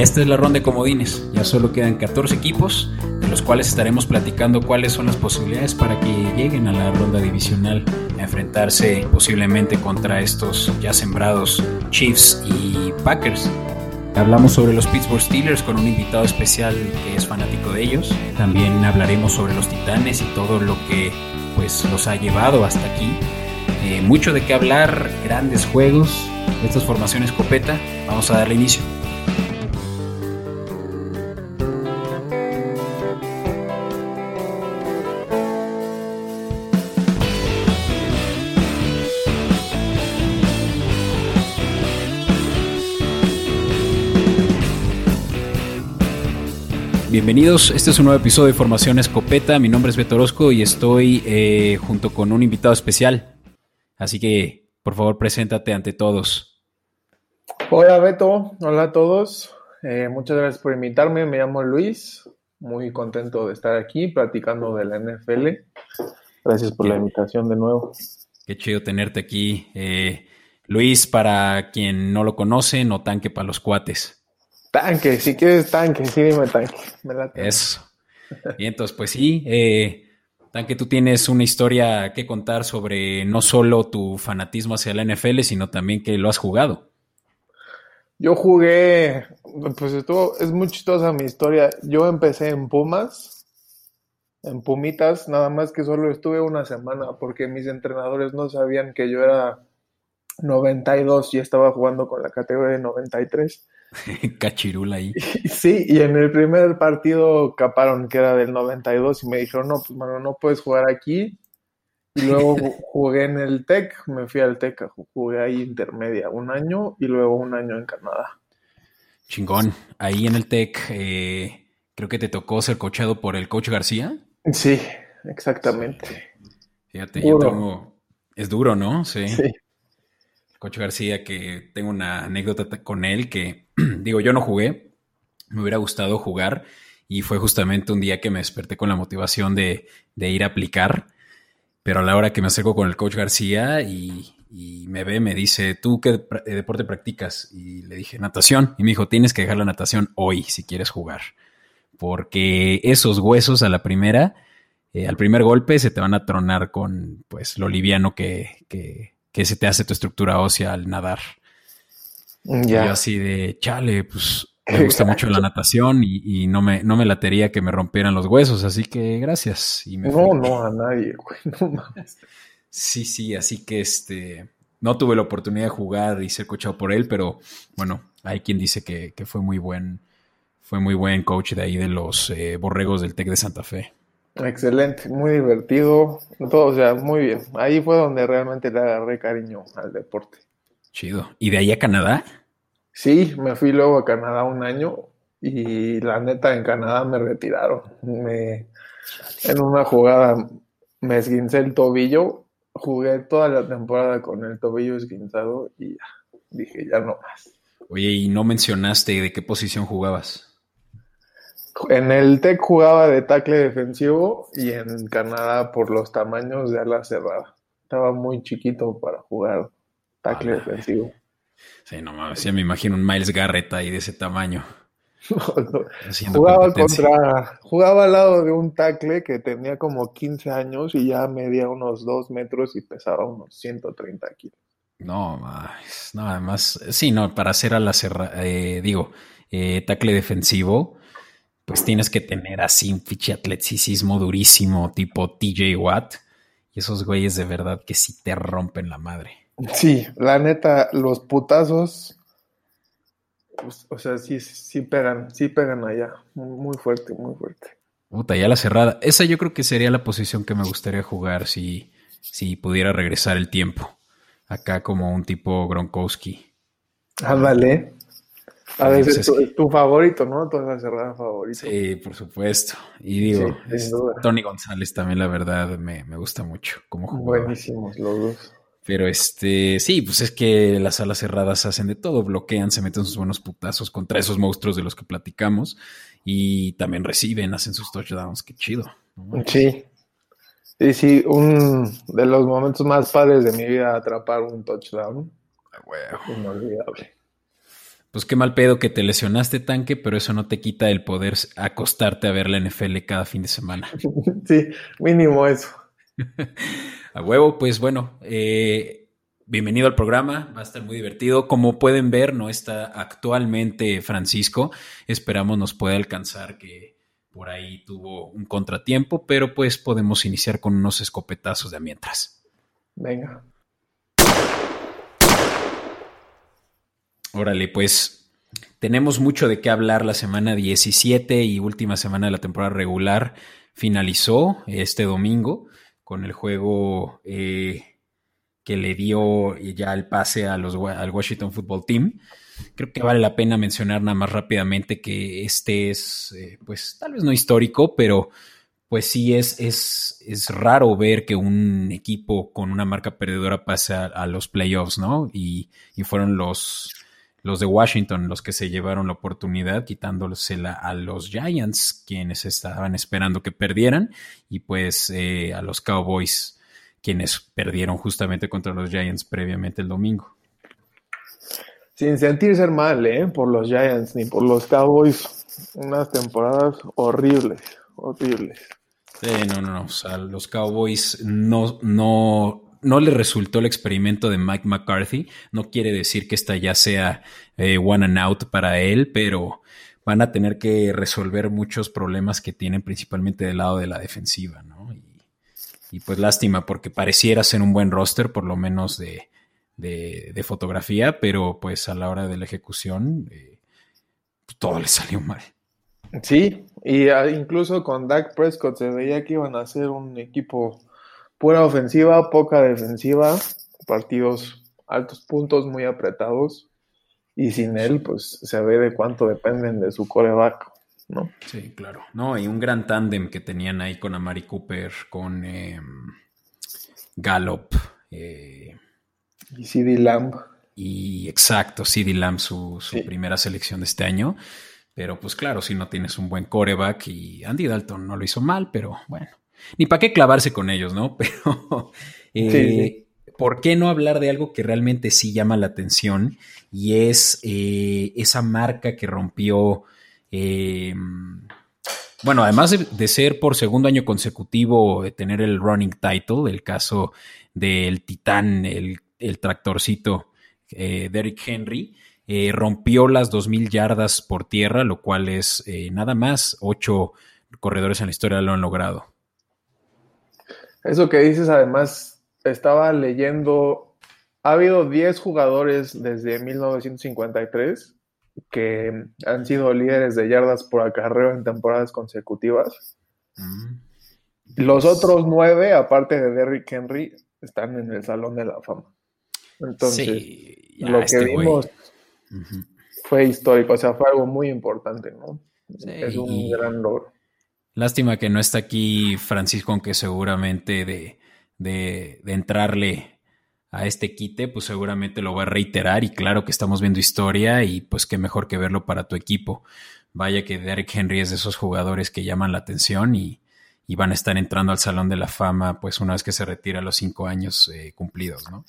Esta es la ronda de comodines. Ya solo quedan 14 equipos, de los cuales estaremos platicando cuáles son las posibilidades para que lleguen a la ronda divisional a enfrentarse posiblemente contra estos ya sembrados Chiefs y Packers. Hablamos sobre los Pittsburgh Steelers con un invitado especial que es fanático de ellos. También hablaremos sobre los Titanes y todo lo que pues los ha llevado hasta aquí. Eh, mucho de qué hablar, grandes juegos, estas formaciones copeta. Vamos a darle inicio. Bienvenidos, este es un nuevo episodio de Formación Escopeta. Mi nombre es Beto Orozco y estoy eh, junto con un invitado especial. Así que, por favor, preséntate ante todos. Hola Beto, hola a todos. Eh, muchas gracias por invitarme. Me llamo Luis. Muy contento de estar aquí platicando de la NFL. Gracias por la invitación de nuevo. Qué chido tenerte aquí. Eh, Luis, para quien no lo conoce, no tanque para los cuates. Tanque, si quieres tanque, sí dime tanque. Eso. Y entonces, pues sí, eh, Tanque, tú tienes una historia que contar sobre no solo tu fanatismo hacia la NFL, sino también que lo has jugado. Yo jugué, pues estuvo, es muy chistosa mi historia. Yo empecé en Pumas, en Pumitas, nada más que solo estuve una semana porque mis entrenadores no sabían que yo era 92 y estaba jugando con la categoría de 93. Cachirula ahí. Sí, y en el primer partido caparon que era del 92 y me dijeron, no, pues mano, no puedes jugar aquí. Y luego jugué en el TEC, me fui al TEC, jugué ahí intermedia un año y luego un año en Canadá. Chingón. Ahí en el TEC, eh, creo que te tocó ser coachado por el coach García. Sí, exactamente. Fíjate, yo tengo... Es duro, ¿no? Sí. sí. Coach García, que tengo una anécdota con él que, digo, yo no jugué, me hubiera gustado jugar y fue justamente un día que me desperté con la motivación de, ir a aplicar, pero a la hora que me acerco con el coach García y, me ve, me dice, ¿tú qué eh, deporte practicas? Y le dije, natación. Y me dijo, tienes que dejar la natación hoy si quieres jugar, porque esos huesos a la primera, eh, al primer golpe se te van a tronar con pues lo liviano que que se te hace tu estructura ósea al nadar. Ya. Yo así de, chale, pues me gusta mucho la natación y, no, me, no me latería que me rompieran los huesos, así que gracias. no, no, a nadie, güey, no mames. Sí, sí, así que este, no tuve la oportunidad de jugar y ser coachado por él, pero bueno, hay quien dice que, fue muy buen, fue muy buen coach de ahí de los eh, borregos del TEC de Santa Fe. Excelente, muy divertido, todo, o sea, muy bien. Ahí fue donde realmente le agarré cariño al deporte. Chido. ¿Y de ahí a Canadá? Sí, me fui luego a Canadá un año y la neta en Canadá me retiraron. Me, en una jugada me esguincé el tobillo, jugué toda la temporada con el tobillo esguinzado y ya, dije ya no más. Oye, ¿y no mencionaste de qué posición jugabas? En el TEC jugaba de tackle defensivo y en Canadá por los tamaños de ala cerrada. Estaba muy chiquito para jugar tackle defensivo. Sí, no mames, ya me imagino un Miles Garrett ahí de ese tamaño. Jugaba contra, jugaba al lado de un tackle que tenía como 15 años y ya medía unos 2 metros y pesaba unos 130 kilos. No, más, no, además, sí, no, para hacer a la cerrada, eh, digo, eh, tackle defensivo, pues tienes que tener así un fiche atleticismo durísimo, tipo TJ Watt. Y esos güeyes de verdad que sí te rompen la madre. Sí, la neta, los putazos, pues, o sea, sí, sí pegan, sí pegan allá. Muy fuerte, muy fuerte. Puta, ya la cerrada. Esa yo creo que sería la posición que me gustaría jugar si, si pudiera regresar el tiempo. Acá como un tipo Gronkowski. Ándale. A veces es tu, favorito, ¿no? Tu cerrada favorito. Sí, por supuesto. Y digo, Tony González también, la verdad, me, gusta mucho como Buenísimos los dos. Pero este, sí, pues es que las alas cerradas hacen de todo, bloquean, se meten sus buenos putazos contra esos monstruos de los que platicamos y también reciben, hacen sus touchdowns, qué chido. Sí. Sí, sí, un de los momentos más padres de mi vida atrapar un touchdown. Inolvidable. Pues qué mal pedo que te lesionaste tanque, pero eso no te quita el poder acostarte a ver la NFL cada fin de semana. Sí, mínimo eso. a huevo, pues bueno, eh, bienvenido al programa, va a estar muy divertido. Como pueden ver, no está actualmente Francisco, esperamos nos pueda alcanzar que por ahí tuvo un contratiempo, pero pues podemos iniciar con unos escopetazos de mientras. Venga. Órale, pues tenemos mucho de qué hablar. La semana 17 y última semana de la temporada regular finalizó este domingo con el juego eh, que le dio ya el pase a los, al Washington Football Team. Creo que vale la pena mencionar nada más rápidamente que este es, eh, pues tal vez no histórico, pero pues sí es, es, es, raro ver que un equipo con una marca perdedora pase a, los playoffs, ¿no? Y, y fueron los, los de Washington los que se llevaron la oportunidad quitándosela a los Giants, quienes estaban esperando que perdieran, y pues eh, a los Cowboys, quienes perdieron justamente contra los Giants previamente el domingo. Sin sentirse mal, ¿eh? Por los Giants ni por los Cowboys, unas temporadas horribles, horribles. Sí, no, no, no. O sea, los Cowboys no, no no le resultó el experimento de Mike McCarthy. No quiere decir que esta ya sea eh, one and out para él, pero van a tener que resolver muchos problemas que tienen principalmente del lado de la defensiva, ¿no? Y, pues lástima, porque pareciera ser un buen roster, por lo menos de, de, fotografía, pero pues a la hora de la ejecución eh, todo le salió mal. Sí, y ah, incluso con Dak Prescott se veía que iban a ser un equipo Pura ofensiva, poca defensiva, partidos altos puntos, muy apretados. Y sin él, pues se ve de cuánto dependen de su coreback, ¿no? Sí, claro. No, y un gran tándem que tenían ahí con Amari Cooper, con eh, Gallup. Eh, y CD Lamb. Y exacto, CD Lamb, su, primera selección de este año. Pero pues claro, si no tienes un buen coreback y Andy Dalton no lo hizo mal, pero bueno, ni para qué clavarse con ellos, ¿no? Pero, eh, ¿por qué no hablar de algo que realmente sí llama la atención? Y es eh, esa marca que rompió, eh, bueno, además de, ser por segundo año consecutivo, de tener el running title, el caso del titán, el, tractorcito Derrick Henry, rompió las 2.000 yardas por tierra, lo cual es nada más, ocho corredores en la historia lo han logrado. Eso que dices, además, estaba leyendo, ha habido 10 jugadores desde 1953 que han sido líderes de yardas por acarreo en temporadas consecutivas. Mm. Los otros nueve, aparte de Derrick Henry, están en el Salón de la Fama. Entonces, lo que este vimos fue histórico, o sea, fue algo muy importante, ¿no? es un gran logro. Lástima que no está aquí Francisco, aunque seguramente de, de, entrarle a este quite, pues seguramente lo va a reiterar y claro que estamos viendo historia y pues qué mejor que verlo para tu equipo. Vaya que Derek Henry es de esos jugadores que llaman la atención y, van a estar entrando al Salón de la Fama pues una vez que se retira los cinco años eh, cumplidos, ¿no?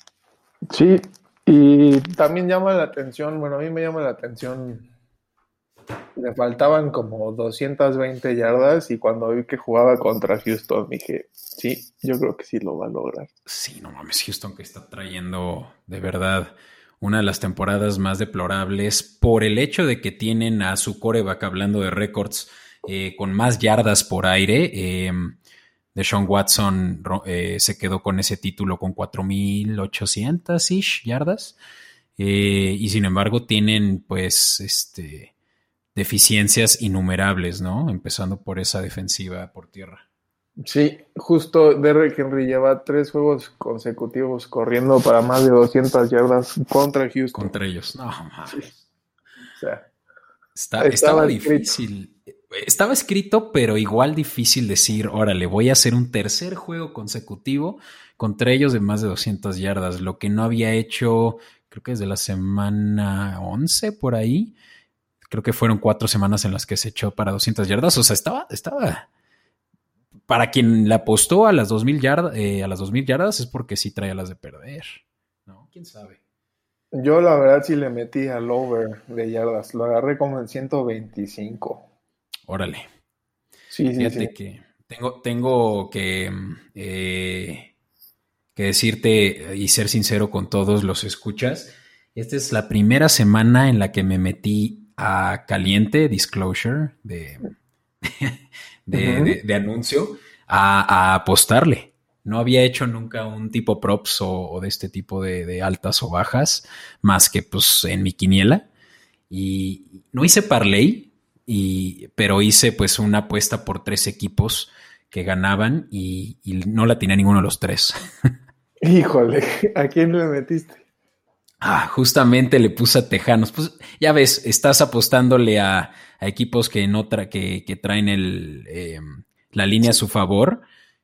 Sí, y también llama la atención, bueno, a mí me llama la atención le faltaban como 220 yardas y cuando vi que jugaba contra Houston dije, sí, yo creo que sí lo va a lograr. Sí, no mames, Houston que está trayendo de verdad una de las temporadas más deplorables por el hecho de que tienen a su coreback hablando de récords eh, con más yardas por aire. Eh, de Sean Watson se quedó con ese título con 4.800-ish yardas. Eh, y sin embargo tienen pues este deficiencias innumerables, ¿no? Empezando por esa defensiva por tierra. Sí, justo Derrick Henry lleva tres juegos consecutivos corriendo para más de 200 yardas contra Houston. Contra ellos, no, mames. O sea, estaba, difícil. Estaba escrito, pero igual difícil decir, órale, voy a hacer un tercer juego consecutivo contra ellos de más de 200 yardas, lo que no había hecho, creo que desde la semana 11 por ahí creo que fueron cuatro semanas en las que se echó para 200 yardas. O sea, estaba, estaba. Para quien le apostó a las 2000 yardas, eh, a las 2000 yardas es porque sí traía las de perder. ¿No? ¿Quién sabe? Yo la verdad sí le metí al over de yardas. Lo agarré como en 125. Órale. Sí, sí, Fíjate sí. que tengo, tengo que, eh, que decirte y ser sincero con todos los escuchas. Esta es la primera semana en la que me metí a caliente, disclosure, de, de, Ujú. de- de anuncio, a, a apostarle. No había hecho nunca un tipo props o, o de este tipo de, de altas o bajas, más que pues en mi quiniela. Y no hice parlay, y, pero hice pues una apuesta por tres equipos que ganaban y, y no la tenía ninguno de los tres. Híjole, ¿a quién le metiste? Ah, justamente le puse a Tejanos. Pues ya ves, estás apostándole a, a equipos que no tra que, que traen el, eh, la línea a su favor.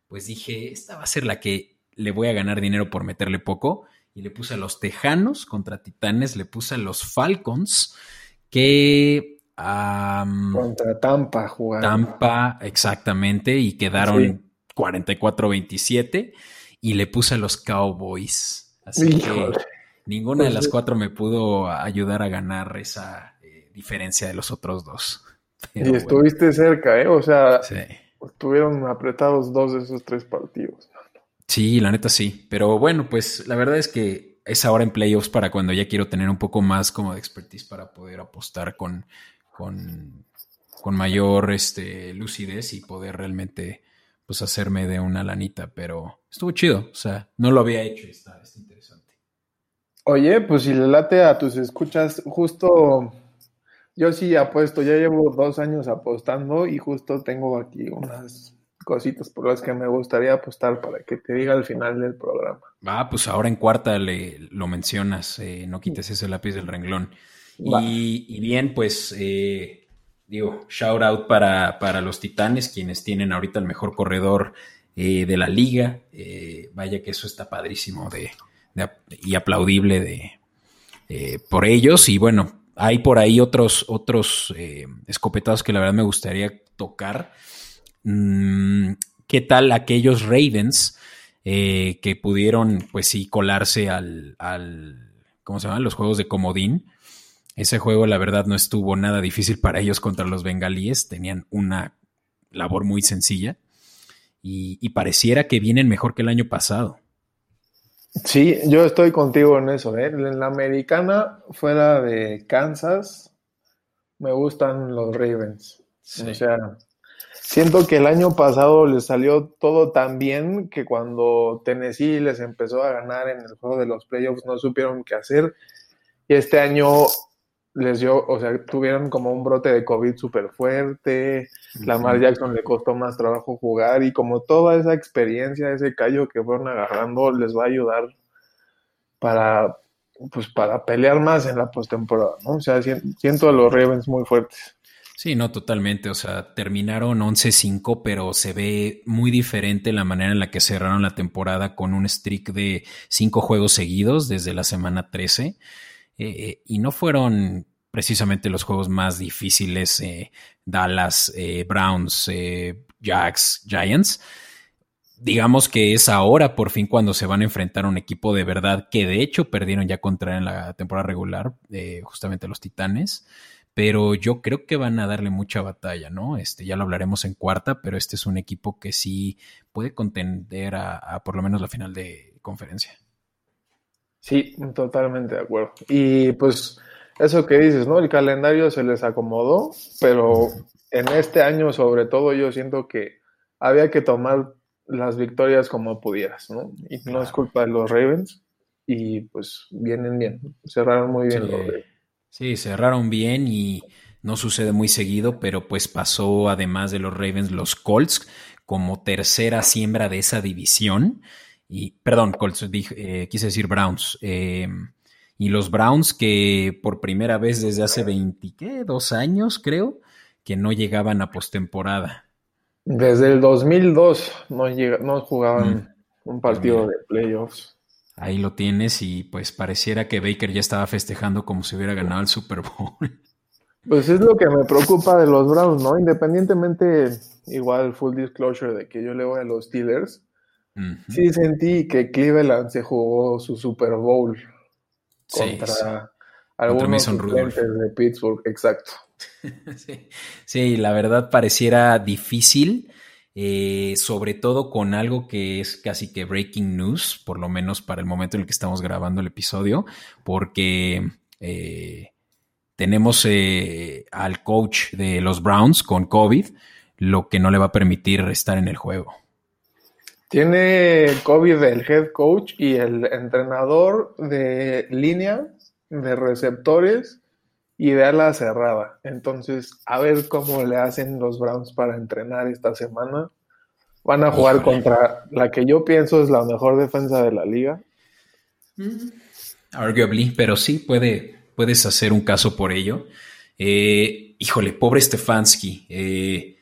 Pues dije, esta va a ser la que le voy a ganar dinero por meterle poco. Y le puse a los Tejanos contra Titanes, le puse a los Falcons, que um, Contra Tampa jugando. Tampa, exactamente, y quedaron Sí. 44-27. Y le puse a los Cowboys. Así Híjole. que ninguna de las cuatro me pudo ayudar a ganar esa eh, diferencia de los otros dos. Pero Y bueno, estuviste cerca, ¿eh? O sea, sí. estuvieron apretados dos de esos tres partidos. Sí, la neta sí. Pero bueno, pues la verdad es que es ahora en playoffs para cuando ya quiero tener un poco más como de expertise para poder apostar con, con, con mayor este, lucidez y poder realmente pues hacerme de una lanita. Pero estuvo chido. O sea, no lo había hecho está interesante. Oye, pues si le late a tus escuchas, justo yo sí apuesto, ya llevo dos años apostando y justo tengo aquí unas cositas por las que me gustaría apostar para que te diga al final del programa. Ah, pues ahora en cuarta le, lo mencionas, eh, no quites ese lápiz del renglón. Y, y bien, pues eh, digo, shout out para, para los Titanes, quienes tienen ahorita el mejor corredor eh, de la liga. Eh, vaya que eso está padrísimo de, y aplaudible de, eh, por ellos. Y bueno, hay por ahí otros, otros eh, escopetados que la verdad me gustaría tocar. Mm, ¿Qué tal aquellos Ravens eh, que pudieron, pues sí, colarse al, al, ¿cómo se llama? Los juegos de comodín. Ese juego, la verdad, no estuvo nada difícil para ellos contra los bengalíes. Tenían una labor muy sencilla y pareciera que vienen mejor que el año pasado. Sí, yo estoy contigo en eso, ¿eh? En la americana, fuera de Kansas, me gustan los Ravens. Sí. O sea, siento que el año pasado les salió todo tan bien que cuando Tennessee les empezó a ganar en el juego de los playoffs no supieron qué hacer. Y este año les dio, o sea, tuvieron como un brote de COVID súper fuerte. Lamar Jackson le costó más trabajo jugar y como toda esa experiencia, ese callo que fueron agarrando, les va a ayudar para, pues, para pelear más en la postemporada, ¿no? O sea, si- siento a los Ravens muy fuertes. Sí, no, totalmente. O sea, terminaron 11-5, pero se ve muy diferente la manera en la que cerraron la temporada con un streak de cinco juegos seguidos desde la semana 13. Eh, eh, y no fueron precisamente los juegos más difíciles, eh, Dallas, eh, Browns, eh, Jacks, Giants. Digamos que es ahora por fin cuando se van a enfrentar a un equipo de verdad que de hecho perdieron ya contra en la temporada regular, eh, justamente los Titanes pero yo creo que van a darle mucha batalla, ¿no? Este, ya lo hablaremos en cuarta, pero este es un equipo que sí puede contender a, a por lo menos la final de conferencia. Sí, totalmente de acuerdo. Y pues eso que dices, ¿no? El calendario se les acomodó, pero en este año sobre todo yo siento que había que tomar las victorias como pudieras, ¿no? Y no es culpa de los Ravens y pues vienen bien, cerraron muy bien Sí. los Ravens. Sí, cerraron bien y no sucede muy seguido, pero pues pasó además de los Ravens los Colts como tercera siembra de esa división. Y, perdón, Colts, dije, eh, quise decir Browns. eh, y los Browns que por primera vez desde hace 20, ¿qué? Dos años, creo, que no llegaban a postemporada. Desde el 2002 no, llega, no jugaban un partido mira. de playoffs. Ahí lo tienes y pues pareciera que Baker ya estaba festejando como si hubiera ganado el Super Bowl. Pues es lo que me preocupa de los Browns, ¿no? Independientemente, igual full disclosure de que yo le voy a los Steelers, Sí sentí que Cleveland se jugó su Super Bowl. contra algunos de Pittsburgh, exacto. sí. la verdad pareciera difícil, eh, sobre todo con algo que es casi que breaking news, por lo menos para el momento en el que estamos grabando el episodio, porque eh, tenemos eh, al coach de los Browns con COVID, lo que no le va a permitir estar en el juego. Tiene COVID el head coach y el entrenador de línea de receptores y de ala cerrada. Entonces, a ver cómo le hacen los Browns para entrenar esta semana. Van a jugar contra la que yo pienso es la mejor defensa de la liga. Mm. Arguably, pero sí puede, puedes hacer un caso por ello. Eh, híjole, pobre Stefanski. Eh,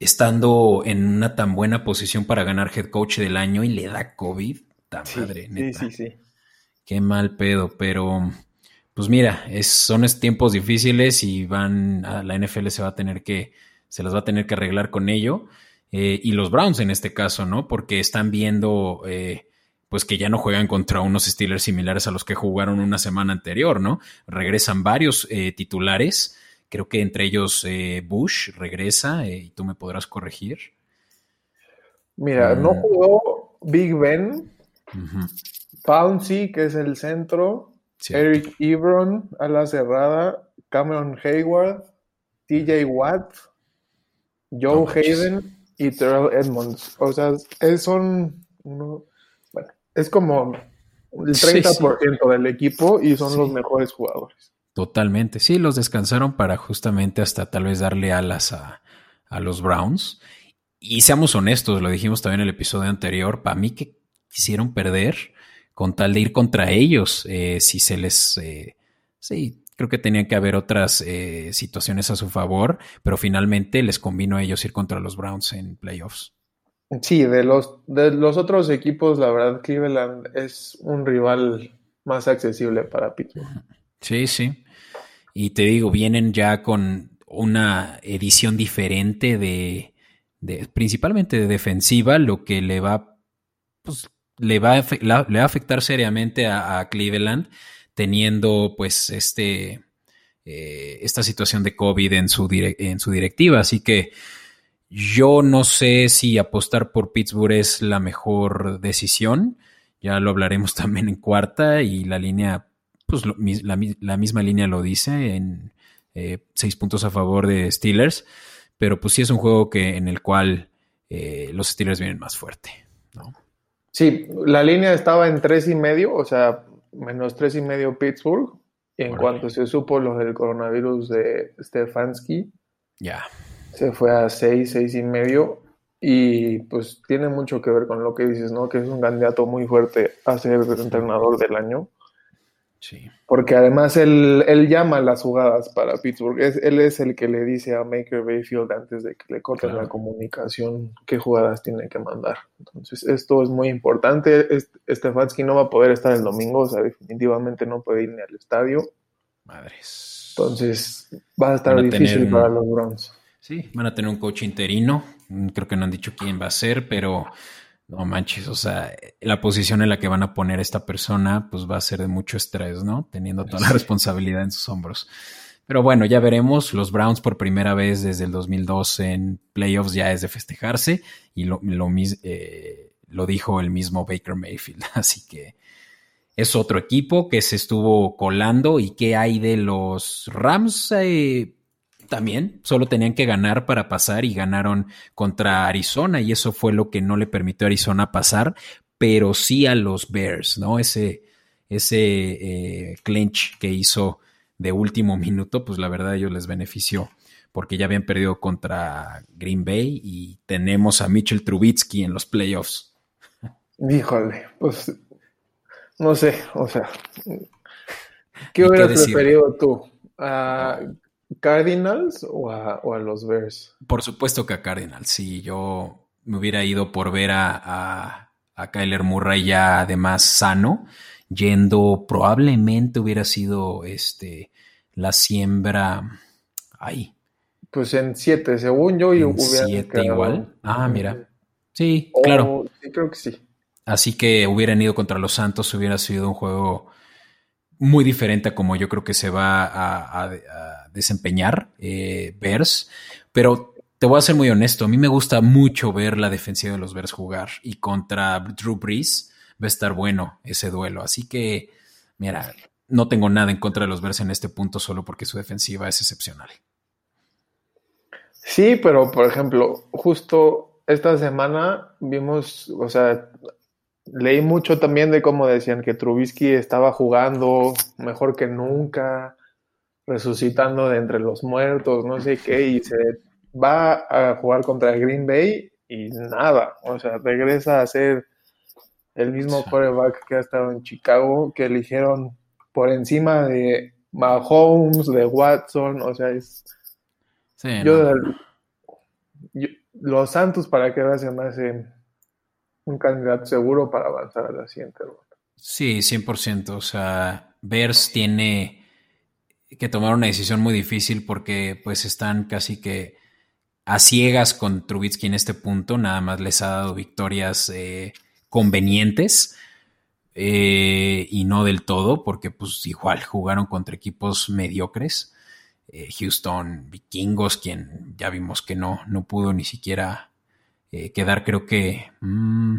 estando en una tan buena posición para ganar head coach del año y le da COVID. Tan madre, neta. Sí, sí, sí. Qué mal pedo, pero pues mira, es, son tiempos difíciles y van, a la NFL se va a tener que, se las va a tener que arreglar con ello. Eh, y los Browns en este caso, ¿no? Porque están viendo, eh, pues que ya no juegan contra unos Steelers similares a los que jugaron una semana anterior, ¿no? Regresan varios eh, titulares, creo que entre ellos Bush regresa y tú me podrás corregir. Mira, no mm. jugó Big Ben, Pouncy, que es el centro, Eric Ebron a la cerrada, Cameron Hayward, TJ Watt, Joe Hayden y Terrell Edmonds. O sea, es, son bueno, es como el 30% del equipo y son los mejores jugadores. Totalmente, sí, los descansaron para justamente hasta tal vez darle alas a, a los Browns. Y seamos honestos, lo dijimos también en el episodio anterior, para mí que quisieron perder, con tal de ir contra ellos, eh, si se les... Eh, sí, creo que tenía que haber otras eh, situaciones a su favor, pero finalmente les convino a ellos ir contra los Browns en playoffs. Sí, de los, de los otros equipos, la verdad, Cleveland es un rival más accesible para Pittsburgh. Sí, sí. Y te digo, vienen ya con una edición diferente de, principalmente de defensiva, lo que le va pues, le va a, le va a afectar seriamente a, Cleveland teniendo pues este, eh, esta situación de COVID en su, en su directiva. Así que yo no sé si apostar por Pittsburgh es la mejor decisión. Ya lo hablaremos también en cuarta y la línea, pues la, misma línea lo dice en eh, seis puntos a favor de Steelers. Pero pues sí es un juego que, en el cual eh, los Steelers vienen más fuerte. ¿no? Sí, la línea estaba en tres y medio, o sea, menos tres y medio Pittsburgh. Y en cuanto se supo lo del coronavirus de Stefanski, ya. Se fue a seis, seis y medio. Y pues tiene mucho que ver con lo que dices, ¿no? Que es un candidato muy fuerte a ser entrenador del año. Porque además él, él, llama las jugadas para Pittsburgh. Es, él es el que le dice a Maker Bayfield antes de que le corten la comunicación qué jugadas tiene que mandar. Entonces, esto es muy importante. Stefanski no va a poder estar el domingo, o sea, definitivamente no puede ir ni al estadio. Madres. Entonces, va a estar difícil para los Browns. Sí, van a tener un coach interino. Creo que no han dicho quién va a ser, pero no manches, o sea, la posición en la que van a poner a esta persona, pues va a ser de mucho estrés, ¿no? Teniendo toda la responsabilidad en sus hombros. Pero bueno, ya veremos. Los Browns por primera vez desde el 2002 en playoffs ya es de festejarse y lo, lo, eh, lo dijo el mismo Baker Mayfield. Así que es otro equipo que se estuvo colando y qué hay de los Rams. Eh, también solo tenían que ganar para pasar y ganaron contra Arizona y eso fue lo que no le permitió a Arizona pasar, pero sí a los Bears, ¿no? Ese, ese eh, clinch que hizo de último minuto, pues la verdad a ellos les benefició porque ya habían perdido contra Green Bay y tenemos a Mitchell Trubitsky en los playoffs. Híjole, pues no sé, o sea, ¿qué hubieras preferido tú? Cardinals o a, los Bears? Por supuesto que a Cardinals. Sí, yo me hubiera ido por ver a, a, Kyler Murray ya además sano, yendo, probablemente hubiera sido este la siembra. Ay. Pues en siete, según yo, en siete igual. Ah, mira. Sí, claro. Sí, creo que sí. Así que hubieran ido contra los Santos, hubiera sido un juego muy diferente a como yo creo que se va a, desempeñar eh, Bears, pero te voy a ser muy honesto, a mí me gusta mucho ver la defensiva de los Bears jugar y contra Drew Brees va a estar bueno ese duelo, así que mira, no tengo nada en contra de los Bears en este punto solo porque su defensiva es excepcional. Sí, pero por ejemplo, justo esta semana vimos, o sea, leí mucho también de cómo decían que Trubisky estaba jugando mejor que nunca, resucitando de entre los muertos, no sé qué, y se va a jugar contra Green Bay y nada, o sea, regresa a ser el mismo quarterback que ha estado en Chicago, que eligieron por encima de Mahomes, de Watson, o sea, es... yo, los Santos, para que se me hace un candidato seguro para avanzar a la siguiente ronda. Sí, 100%. O sea, Bears tiene que tomar una decisión muy difícil porque pues están casi que a ciegas con Trubitsky en este punto. Nada más les ha dado victorias eh, convenientes. Eh, y no del todo, porque pues igual jugaron contra equipos mediocres. Eh, Houston Vikingos, quien ya vimos que no, no pudo ni siquiera eh, quedar, creo que, mm,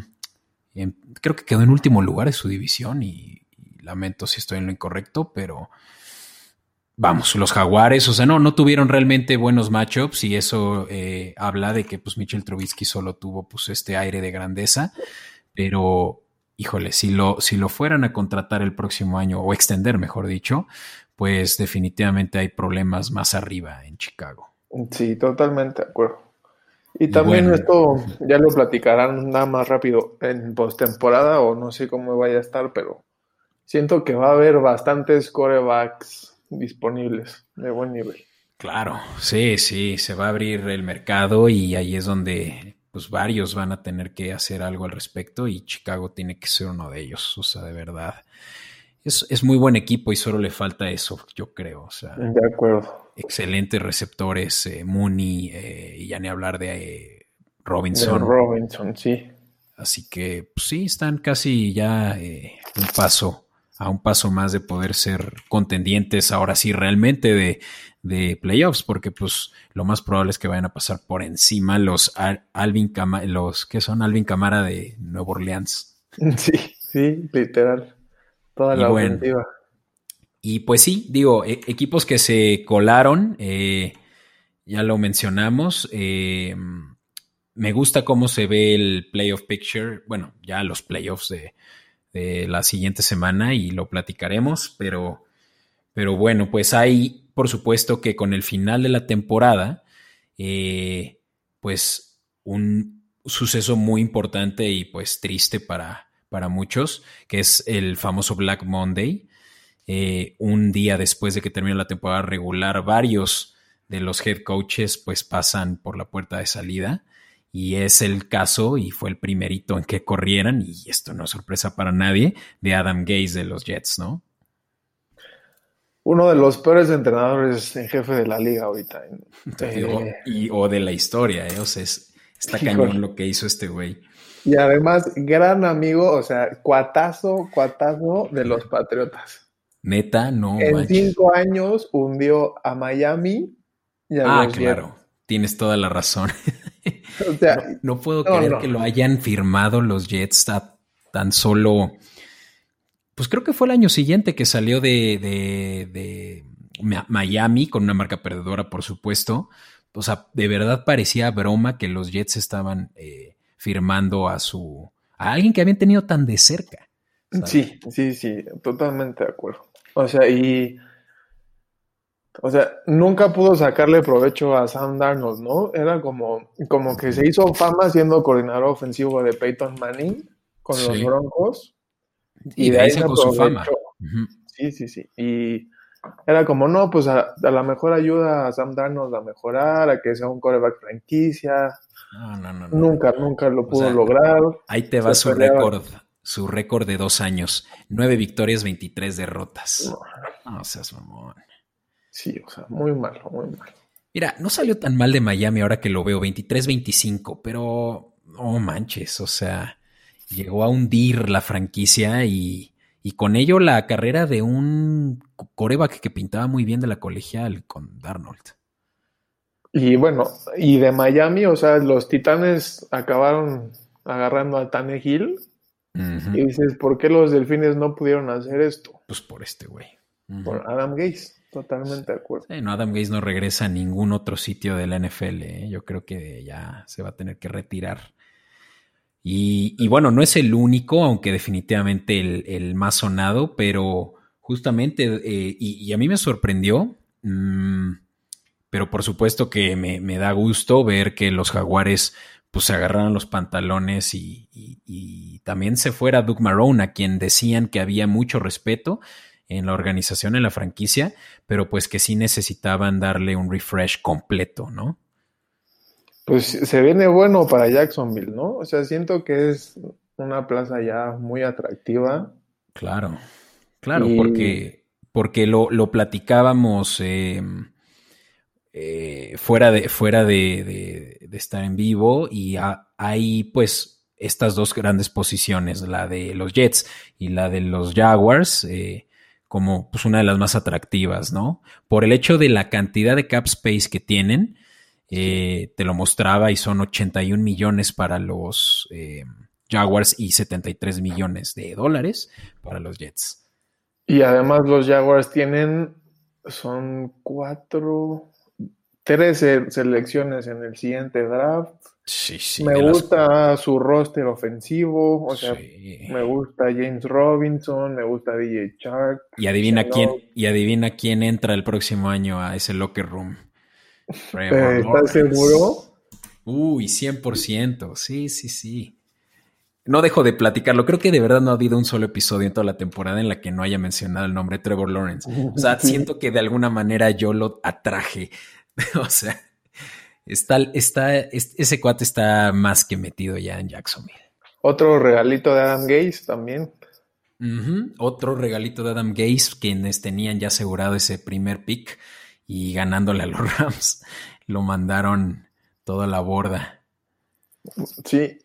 creo que quedó en último lugar de su división y, lamento si estoy en lo incorrecto, pero vamos, los jaguares, o sea, no, no tuvieron realmente buenos matchups y eso eh, habla de que pues Mitchell Trubisky solo tuvo pues este aire de grandeza, pero híjole, si lo, si lo fueran a contratar el próximo año o extender, mejor dicho, pues definitivamente hay problemas más arriba en Chicago. Sí, totalmente de acuerdo. Y también esto ya lo platicarán nada más rápido en postemporada o no sé cómo vaya a estar, pero siento que va a haber bastantes corebacks disponibles de buen nivel. Claro, sí, sí, se va a abrir el mercado y ahí es donde pues varios van a tener que hacer algo al respecto y Chicago tiene que ser uno de ellos, o sea, de verdad. Es, es muy buen equipo y solo le falta eso, yo creo. O sea, de acuerdo. Excelentes receptores, eh, Mooney, eh, y ya ni hablar de eh, Robinson. Robinson, sí. Así que pues, sí, están casi ya un paso, a un paso más de poder ser contendientes ahora sí realmente de, de playoffs, porque pues lo más probable es que vayan a pasar por encima los Alvin Camara, los que son Alvin Camara de Nueva Orleans. Sí, sí, literal. Toda la y Y pues sí, digo, e, equipos que se colaron, eh, ya lo mencionamos. Eh, me gusta cómo se ve el playoff picture, bueno, ya los playoffs de, de la siguiente semana y lo platicaremos, pero, pero bueno, pues hay por supuesto que con el final de la temporada, eh, pues un suceso muy importante y pues triste para, para muchos, que es el famoso Black Monday. Eh, un día después de que termine la temporada regular, varios de los head coaches pues pasan por la puerta de salida y es el caso y fue el primerito en que corrieran y esto no es sorpresa para nadie de Adam Gaze de los Jets, ¿no? uno de los peores entrenadores en jefe de la liga ahorita. Eh, y, o de la historia, ¿eh? O sea, está cañón lo que hizo este güey. Y además, gran amigo, o sea, cuatazo, cuatazo de los Patriotas. Neta, no. En cinco años hundió a Miami y a Ah, claro. Tienes toda la razón. O sea, no, puedo creer que lo hayan firmado los Jets tan solo pues creo que fue el año siguiente que salió de, de, Miami con una marca perdedora, por supuesto. O sea, de verdad parecía broma que los Jets estaban eh, firmando a su a alguien que habían tenido tan de cerca. Sí, sí, sí, totalmente de acuerdo. O sea, y o sea, nunca pudo sacarle provecho a Sam Darnold, ¿no? Era como, como que se hizo fama siendo coordinador ofensivo de Peyton Manning con los Broncos y, de ahí se su fama. Sí, sí, sí. Y era como, no, pues a, lo mejor ayuda a Sam Darnold a mejorar, a que sea un coreback franquicia. No, no, no. Nunca, nunca lo pudo lograr. Ahí te va su récord, su récord de dos años. Nueve victorias, 23 derrotas. No, no seas mamón. Sí, o sea, muy malo, muy malo. Mira, no salió tan mal de Miami ahora que lo veo, 23-25, pero no manches, o sea, llegó a hundir la franquicia y, y con ello la carrera de un coreback que pintaba muy bien de la colegial con Darnold. Y bueno, y de Miami, o sea, los Titanes acabaron agarrando a Tannehill. Y dices, ¿por qué los Delfines no pudieron hacer esto? Pues por este güey. Por Adam Gaze, totalmente de acuerdo. no, Adam Gaze no regresa a ningún otro sitio de la NFL. ¿eh? Yo creo que ya se va a tener que retirar. Y, bueno, no es el único, aunque definitivamente el, más sonado, pero justamente, eh, y, a mí me sorprendió, mm, pero por supuesto que me, da gusto ver que los jaguares pues se agarraron los pantalones y, también se fuera Doug Marrone, a quien decían que había mucho respeto en la organización, en la franquicia, pero pues que sí necesitaban darle un refresh completo, ¿no? Pues se viene bueno para Jacksonville, ¿no? O sea, siento que es una plaza ya muy atractiva. Claro, claro, porque, porque lo, platicábamos em, eh, fuera, de, fuera de, estar en vivo y hay pues estas dos grandes posiciones, la de los Jets y la de los Jaguars. Eh, como pues una de las más atractivas, ¿no? Por el hecho de la cantidad de cap space que tienen, eh, te lo mostraba y son 81 millones para los Jaguars y 73 millones de dólares para los Jets. Y además los Jaguars tienen, son cuatro, tres selecciones en el siguiente draft. Sí, sí, me gusta su roster ofensivo, o sea, me gusta James Robinson, me gusta DJ Shark. Y adivina quién, y adivina quién entra el próximo año a ese locker room. ¿Estás seguro? Uy, 100%, sí, sí, sí. No dejo de platicarlo. Creo que de verdad no ha habido un solo episodio en toda la temporada en la que no haya mencionado el nombre Trevor Lawrence. O sea, siento que de alguna manera yo lo atraje. o sea, está, está, ese cuate está más que metido ya en Jacksonville. Otro regalito de Adam Gaze también. Otro regalito de Adam Gaze, quienes tenían ya asegurado ese primer pick y ganándole a los Rams, lo mandaron toda la borda. Sí,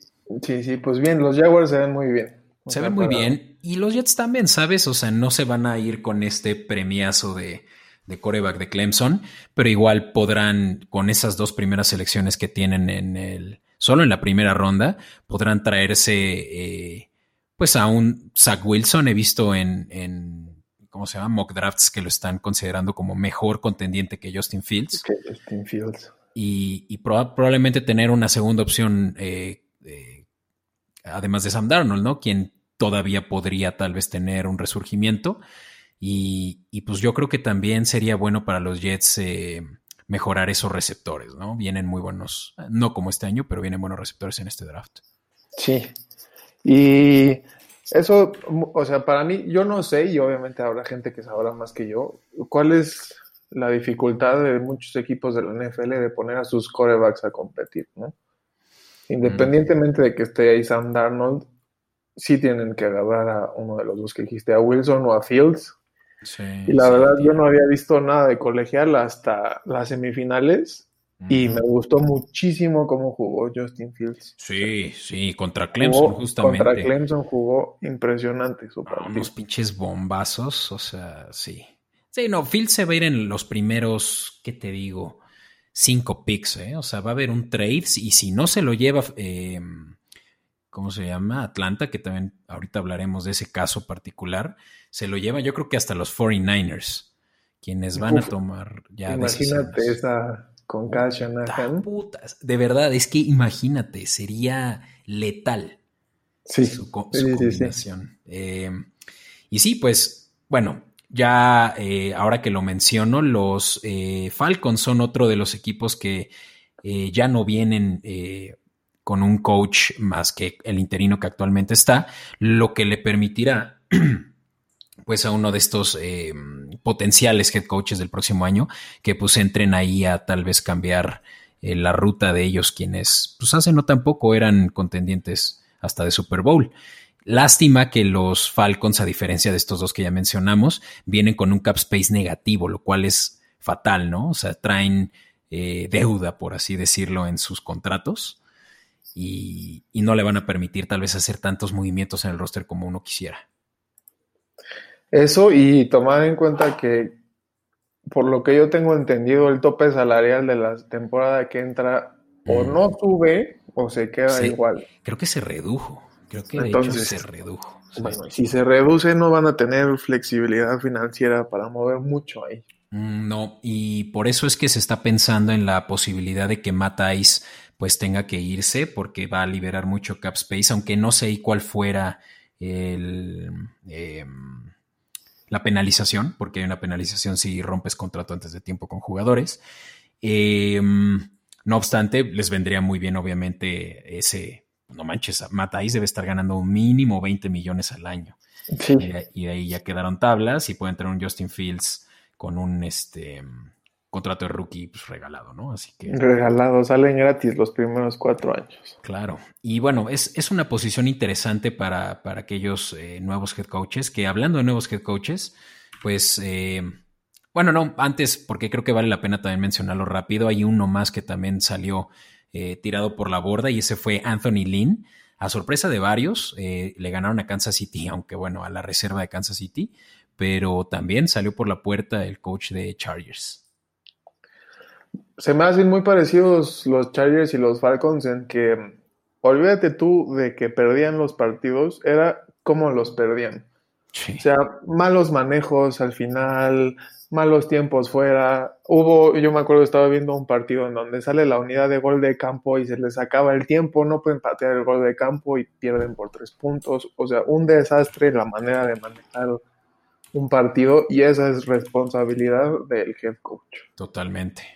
sí, sí, pues bien, los Jaguars se ven muy bien. se ven muy bien. Y los Jets también, ¿sabes? O sea, no se van a ir con este premiazo de, de coreback de Clemson, pero igual podrán, con esas dos primeras selecciones que tienen en el, solo en la primera ronda, podrán traerse, eh, pues a un Zach Wilson, he visto en ¿cómo se llama? Mock drafts que lo están considerando como mejor contendiente que Justin Fields. Justin Fields. Y, probablemente tener una segunda opción, eh, además de Sam Darnold, ¿no? Quien todavía podría tal vez tener un resurgimiento. Y, pues yo creo que también sería bueno para los Jets eh, mejorar esos receptores, ¿no? Vienen muy buenos, no como este año, pero vienen buenos receptores en este draft. Sí. Y eso, o sea, para mí, yo no sé, y obviamente habrá gente que sabrá más que yo, cuál es la dificultad de muchos equipos de la NFL de poner a sus corebacks a competir, ¿no? Independientemente de que esté ahí Sam Darnold, sí tienen que agarrar a uno de los dos que dijiste, a Wilson o a Fields. Y la verdad, yo no había visto nada de colegial hasta las semifinales y me gustó muchísimo cómo jugó Justin Fields. Sí, sí, contra Clemson justamente. Contra Clemson jugó impresionante su partido. unos pinches bombazos, o sea, sí. Sí, no, Fields se va a ir en los primeros, ¿qué te digo? Cinco picks, ¿eh? O sea, va a haber un trade y si no se lo lleva, eh, ¿cómo se llama? Atlanta, que también ahorita hablaremos de ese caso particular, se lo lleva yo creo que hasta los 49ers, quienes van a tomar ya Imagínate esa con cada De verdad, es que imagínate, sería letal. Sí. Su, combinación. Eh, y sí, pues, bueno, ya eh, ahora que lo menciono, los eh, Falcons son otro de los equipos que ya no vienen con un coach más que el interino que actualmente está, lo que le permitirá pues a uno de estos eh, potenciales head coaches del próximo año que pues entren ahí a tal vez cambiar eh, la ruta de ellos quienes pues hace no tampoco eran contendientes hasta de Super Bowl. Lástima que los Falcons, a diferencia de estos dos que ya mencionamos, vienen con un cap space negativo, lo cual es fatal, ¿no? O sea, traen eh, deuda, por así decirlo, en sus contratos y, y no le van a permitir tal vez hacer tantos movimientos en el roster como uno quisiera. Eso y tomar en cuenta que, por lo que yo tengo entendido, el tope salarial de la temporada que entra o mm. no sube o se queda igual. Creo que se redujo. Creo que de hecho se redujo. Bueno, si se reduce no van a tener flexibilidad financiera para mover mucho ahí. Mm, no, y por eso es que se está pensando en la posibilidad de que Matt Ice pues tenga que irse porque va a liberar mucho cap space, aunque no sé cuál fuera el, em, la penalización, porque hay una penalización si rompes contrato antes de tiempo con jugadores. Em, no obstante, les vendría muy bien, obviamente, ese, no manches, Matáis debe estar ganando un mínimo 20 millones al año. Y, ahí ya quedaron tablas y pueden tener un Justin Fields con un este contrato de rookie pues, regalado, ¿no? Así que. Regalado, salen gratis los primeros cuatro años. Claro. Y bueno, es, es una posición interesante para, para aquellos eh, nuevos head coaches, que hablando de nuevos head coaches, pues. Eh, bueno, no, antes, porque creo que vale la pena también mencionarlo rápido, hay uno más que también salió eh, tirado por la borda y ese fue Anthony Lynn. A sorpresa de varios, le ganaron a Kansas City, aunque bueno, a la reserva de Kansas City, pero también salió por la puerta el coach de Chargers se me hacen muy parecidos los Chargers y los Falcons en que olvídate tú de que perdían los partidos, era como los perdían. O sea, malos manejos al final, malos tiempos fuera. Hubo, yo me acuerdo, estaba viendo un partido en donde sale la unidad de gol de campo y se les acaba el tiempo, no pueden patear el gol de campo y pierden por tres puntos. O sea, un desastre la manera de manejar un partido y esa es responsabilidad del head coach. Totalmente.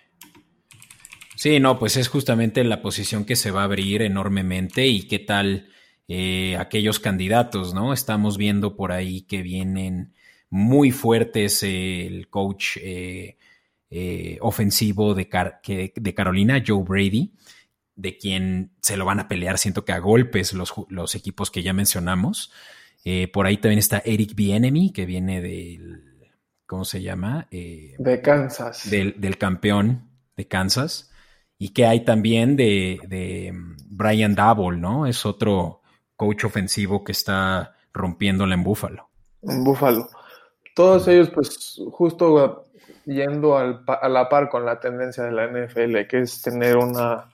Sí, no, pues es justamente la posición que se va a abrir enormemente y qué tal eh, aquellos candidatos, ¿no? Estamos viendo por ahí que vienen muy fuertes el coach eh, eh, ofensivo de, de, Carolina, Joe Brady, de quien se lo van a pelear, siento que a golpes los, los equipos que ya mencionamos. por ahí también está Eric Bienemy, que viene del, ¿cómo se llama? de Kansas. Del, del campeón de Kansas y que hay también de, mm, Brian Double, ¿no? Es otro coach ofensivo que está rompiéndola en Búfalo. En Búfalo. Todos ellos, pues, justo yendo a la par con la tendencia de la NFL, que es tener una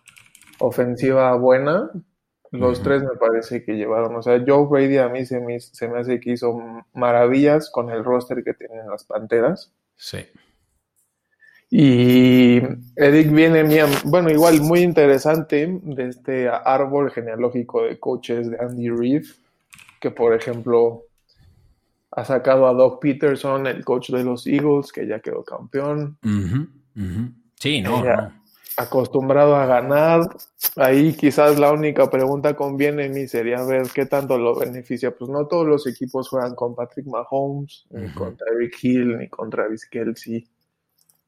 ofensiva buena, los tres me parece que llevaron. O sea, Joe Brady a mí se me, se me hace que hizo maravillas con el roster que tienen las Panteras. Sí. Y Eric viene, bueno, igual muy interesante de este árbol genealógico de coaches de Andy Reid, que por ejemplo ha sacado a Doug Peterson, el coach de los Eagles, que ya quedó campeón. Sí, no, Acostumbrado a ganar. Ahí quizás la única pregunta conviene mí sería ver qué tanto lo beneficia. Pues no todos los equipos juegan con Patrick Mahomes, ni con Eric Hill, ni con Travis Kelsey.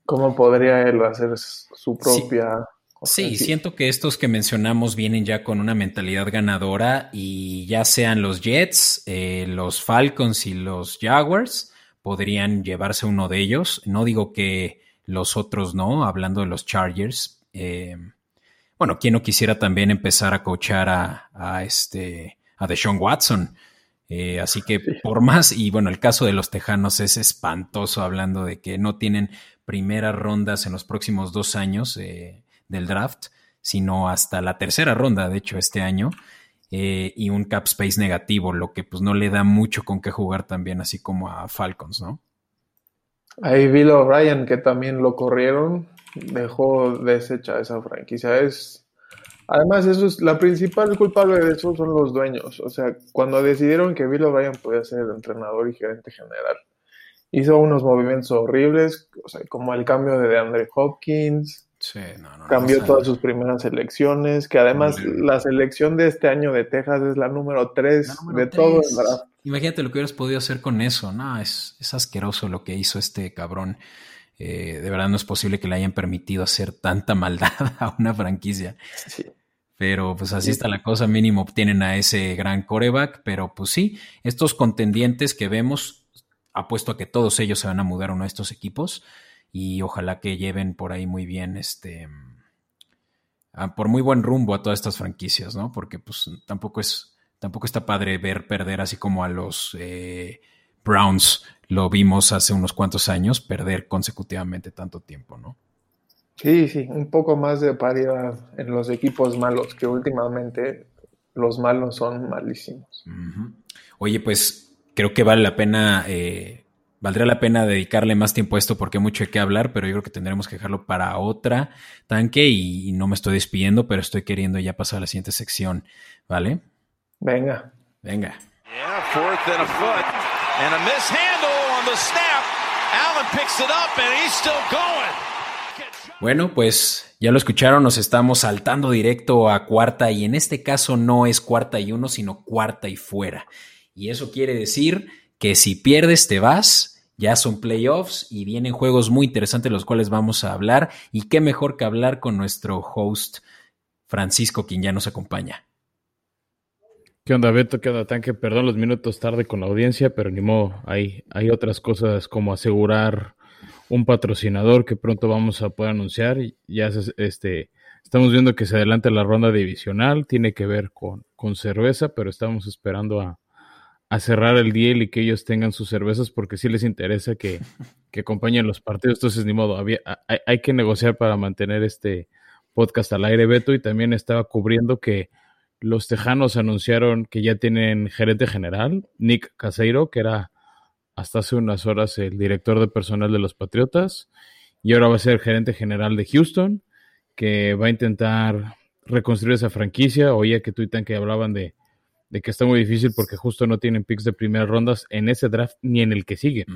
¿Cómo podría él hacer su propia... Sí. siento que estos que mencionamos vienen ya con una mentalidad ganadora y ya sean los Jets, eh, los Falcons y los Jaguars, podrían llevarse uno de ellos. No digo que los otros no, hablando de los Chargers. Eh, bueno, ¿quién no quisiera también empezar a coachar a, este a Deshaun Watson? Eh, así que por más, y bueno, el caso de los Tejanos es espantoso hablando de que no tienen primeras rondas en los próximos dos años eh, del draft, sino hasta la tercera ronda, de hecho, este año, eh, y un cap space negativo, lo que pues no le da mucho con qué jugar también, así como a Falcons, ¿no? Ahí Bill O'Brien, que también lo corrieron, dejó deshecha esa franquicia. Es, además, eso es la principal culpable de eso son los dueños. O sea, cuando decidieron que Bill O'Brien podía ser entrenador y gerente general, hizo unos movimientos horribles, o sea, como el cambio de DeAndre Hopkins. Sí, no, no, cambió todas sus primeras elecciones, que además la selección de este año de Texas es la número 3 de todo el draft. Imagínate lo que hubieras podido hacer con eso, no, es, es asqueroso lo que hizo este cabrón. Eh, de verdad no es posible que le hayan permitido hacer tanta maldad a una franquicia. Sí. Pero pues así está la cosa, mínimo obtienen a ese gran coreback, pero pues sí, estos contendientes que vemos apuesto a que todos ellos se van a mudar a uno de estos equipos y ojalá que lleven por ahí muy bien este por muy buen rumbo a todas estas franquicias, ¿no? Porque pues tampoco es tampoco está padre ver perder así como a los eh, Browns lo vimos hace unos cuantos años perder consecutivamente tanto tiempo, ¿no? Sí, sí, un poco más de paridad en los equipos malos, que últimamente los malos son malísimos. Oye, pues creo que vale la pena, eh, valdría la pena dedicarle más tiempo a esto porque hay mucho de qué hablar, pero yo creo que tendremos que dejarlo para otra tanque y, no me estoy despidiendo, pero estoy queriendo ya pasar a la siguiente sección, ¿vale? Venga. Venga. Bueno, pues ya lo escucharon, nos estamos saltando directo a cuarta y en este caso no es cuarta y uno, sino cuarta y fuera. Y eso quiere decir que si pierdes te vas, ya son playoffs y vienen juegos muy interesantes los cuales vamos a hablar y qué mejor que hablar con nuestro host Francisco, quien ya nos acompaña. ¿Qué onda, Beto? ¿Qué onda, Tanque? Perdón los minutos tarde con la audiencia, pero ni modo, hay, hay otras cosas como asegurar un patrocinador que pronto vamos a poder anunciar. Ya este, estamos viendo que se adelanta la ronda divisional, tiene que ver con, con cerveza, pero estamos esperando a, cerrar el deal y que ellos tengan sus cervezas porque sí les interesa que, que acompañen los partidos. Entonces, ni modo, había, hay, hay, que negociar para mantener este podcast al aire, Beto, y también estaba cubriendo que los Tejanos anunciaron que ya tienen gerente general, Nick Caseiro, que era hasta hace unas horas el director de personal de los Patriotas y ahora va a ser gerente general de Houston, que va a intentar reconstruir esa franquicia. Oía que tuitan que hablaban de, que está muy difícil porque justo no tienen picks de primeras rondas en ese draft ni en el que sigue.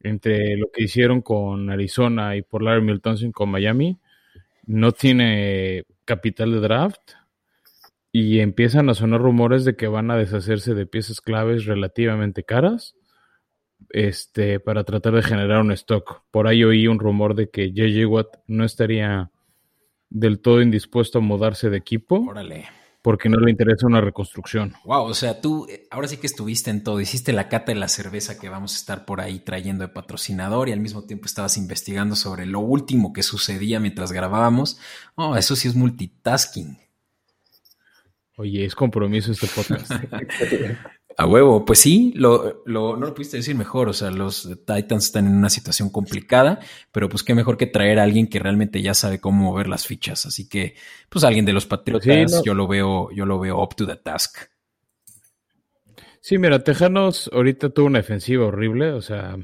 Entre lo que hicieron con Arizona y por Larry Milton con Miami, no tiene capital de draft y empiezan a sonar rumores de que van a deshacerse de piezas claves relativamente caras este, para tratar de generar un stock. Por ahí oí un rumor de que JJ Watt no estaría del todo indispuesto a mudarse de equipo. Órale. Porque no le interesa una reconstrucción. Wow, o sea, tú eh, ahora sí que estuviste en todo. Hiciste la cata de la cerveza que vamos a estar por ahí trayendo de patrocinador y al mismo tiempo estabas investigando sobre lo último que sucedía mientras grabábamos. Oh, eso sí es multitasking. Oye, es compromiso este podcast. A huevo, pues sí, lo, lo, no lo pudiste decir mejor, o sea, los Titans están en una situación complicada, pero pues qué mejor que traer a alguien que realmente ya sabe cómo mover las fichas, así que pues alguien de los Patriotas yo lo veo, yo lo veo up to the task. Sí, mira, Tejanos ahorita tuvo una defensiva horrible, o sea,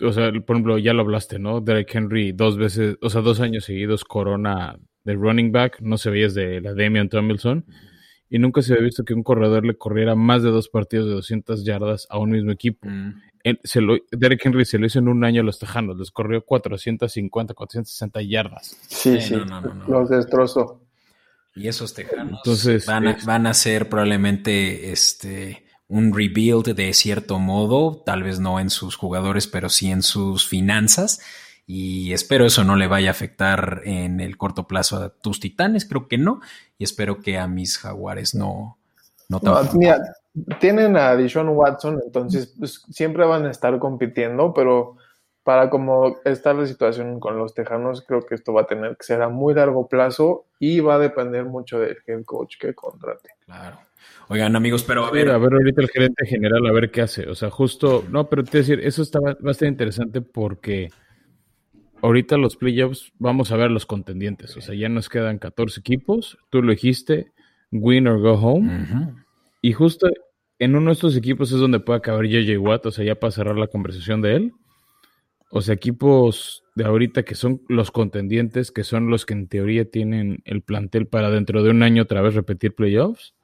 o sea, por ejemplo, ya lo hablaste, ¿no? Derek Henry dos veces, o sea, dos años seguidos corona de running back, no se veía desde la Damian Tomlinson y nunca se había visto que un corredor le corriera más de dos partidos de 200 yardas a un mismo equipo. Mm. se lo, Derek Henry se lo hizo en un año a los Tejanos, les corrió 450, 460 yardas. Sí, sí, los destrozó. Y esos Tejanos van, a, van a ser probablemente este un rebuild de cierto modo, tal vez no en sus jugadores, pero sí en sus finanzas y espero eso no le vaya a afectar en el corto plazo a tus titanes, creo que no, y espero que a mis jaguares no, no, mira, tienen a Dishon Watson, entonces pues, siempre van a estar compitiendo, pero para como está la situación con los Tejanos, creo que esto va a tener que ser a muy largo plazo y va a depender mucho del head coach que contrate. Claro. Oigan, amigos, pero a ver. A ver, ahorita el gerente general, a ver qué hace. O sea, justo, no, pero te decir, eso está bastante interesante porque ahorita los playoffs vamos a ver los contendientes. O sea, ya nos quedan 14 equipos. Tú lo dijiste, win or go home. Y justo en uno de estos equipos es donde puede acabar JJ Watt. O sea, ya para cerrar la conversación de él. O sea, equipos de ahorita que son los contendientes, que son los que en teoría tienen el plantel para dentro de un año otra vez repetir playoffs,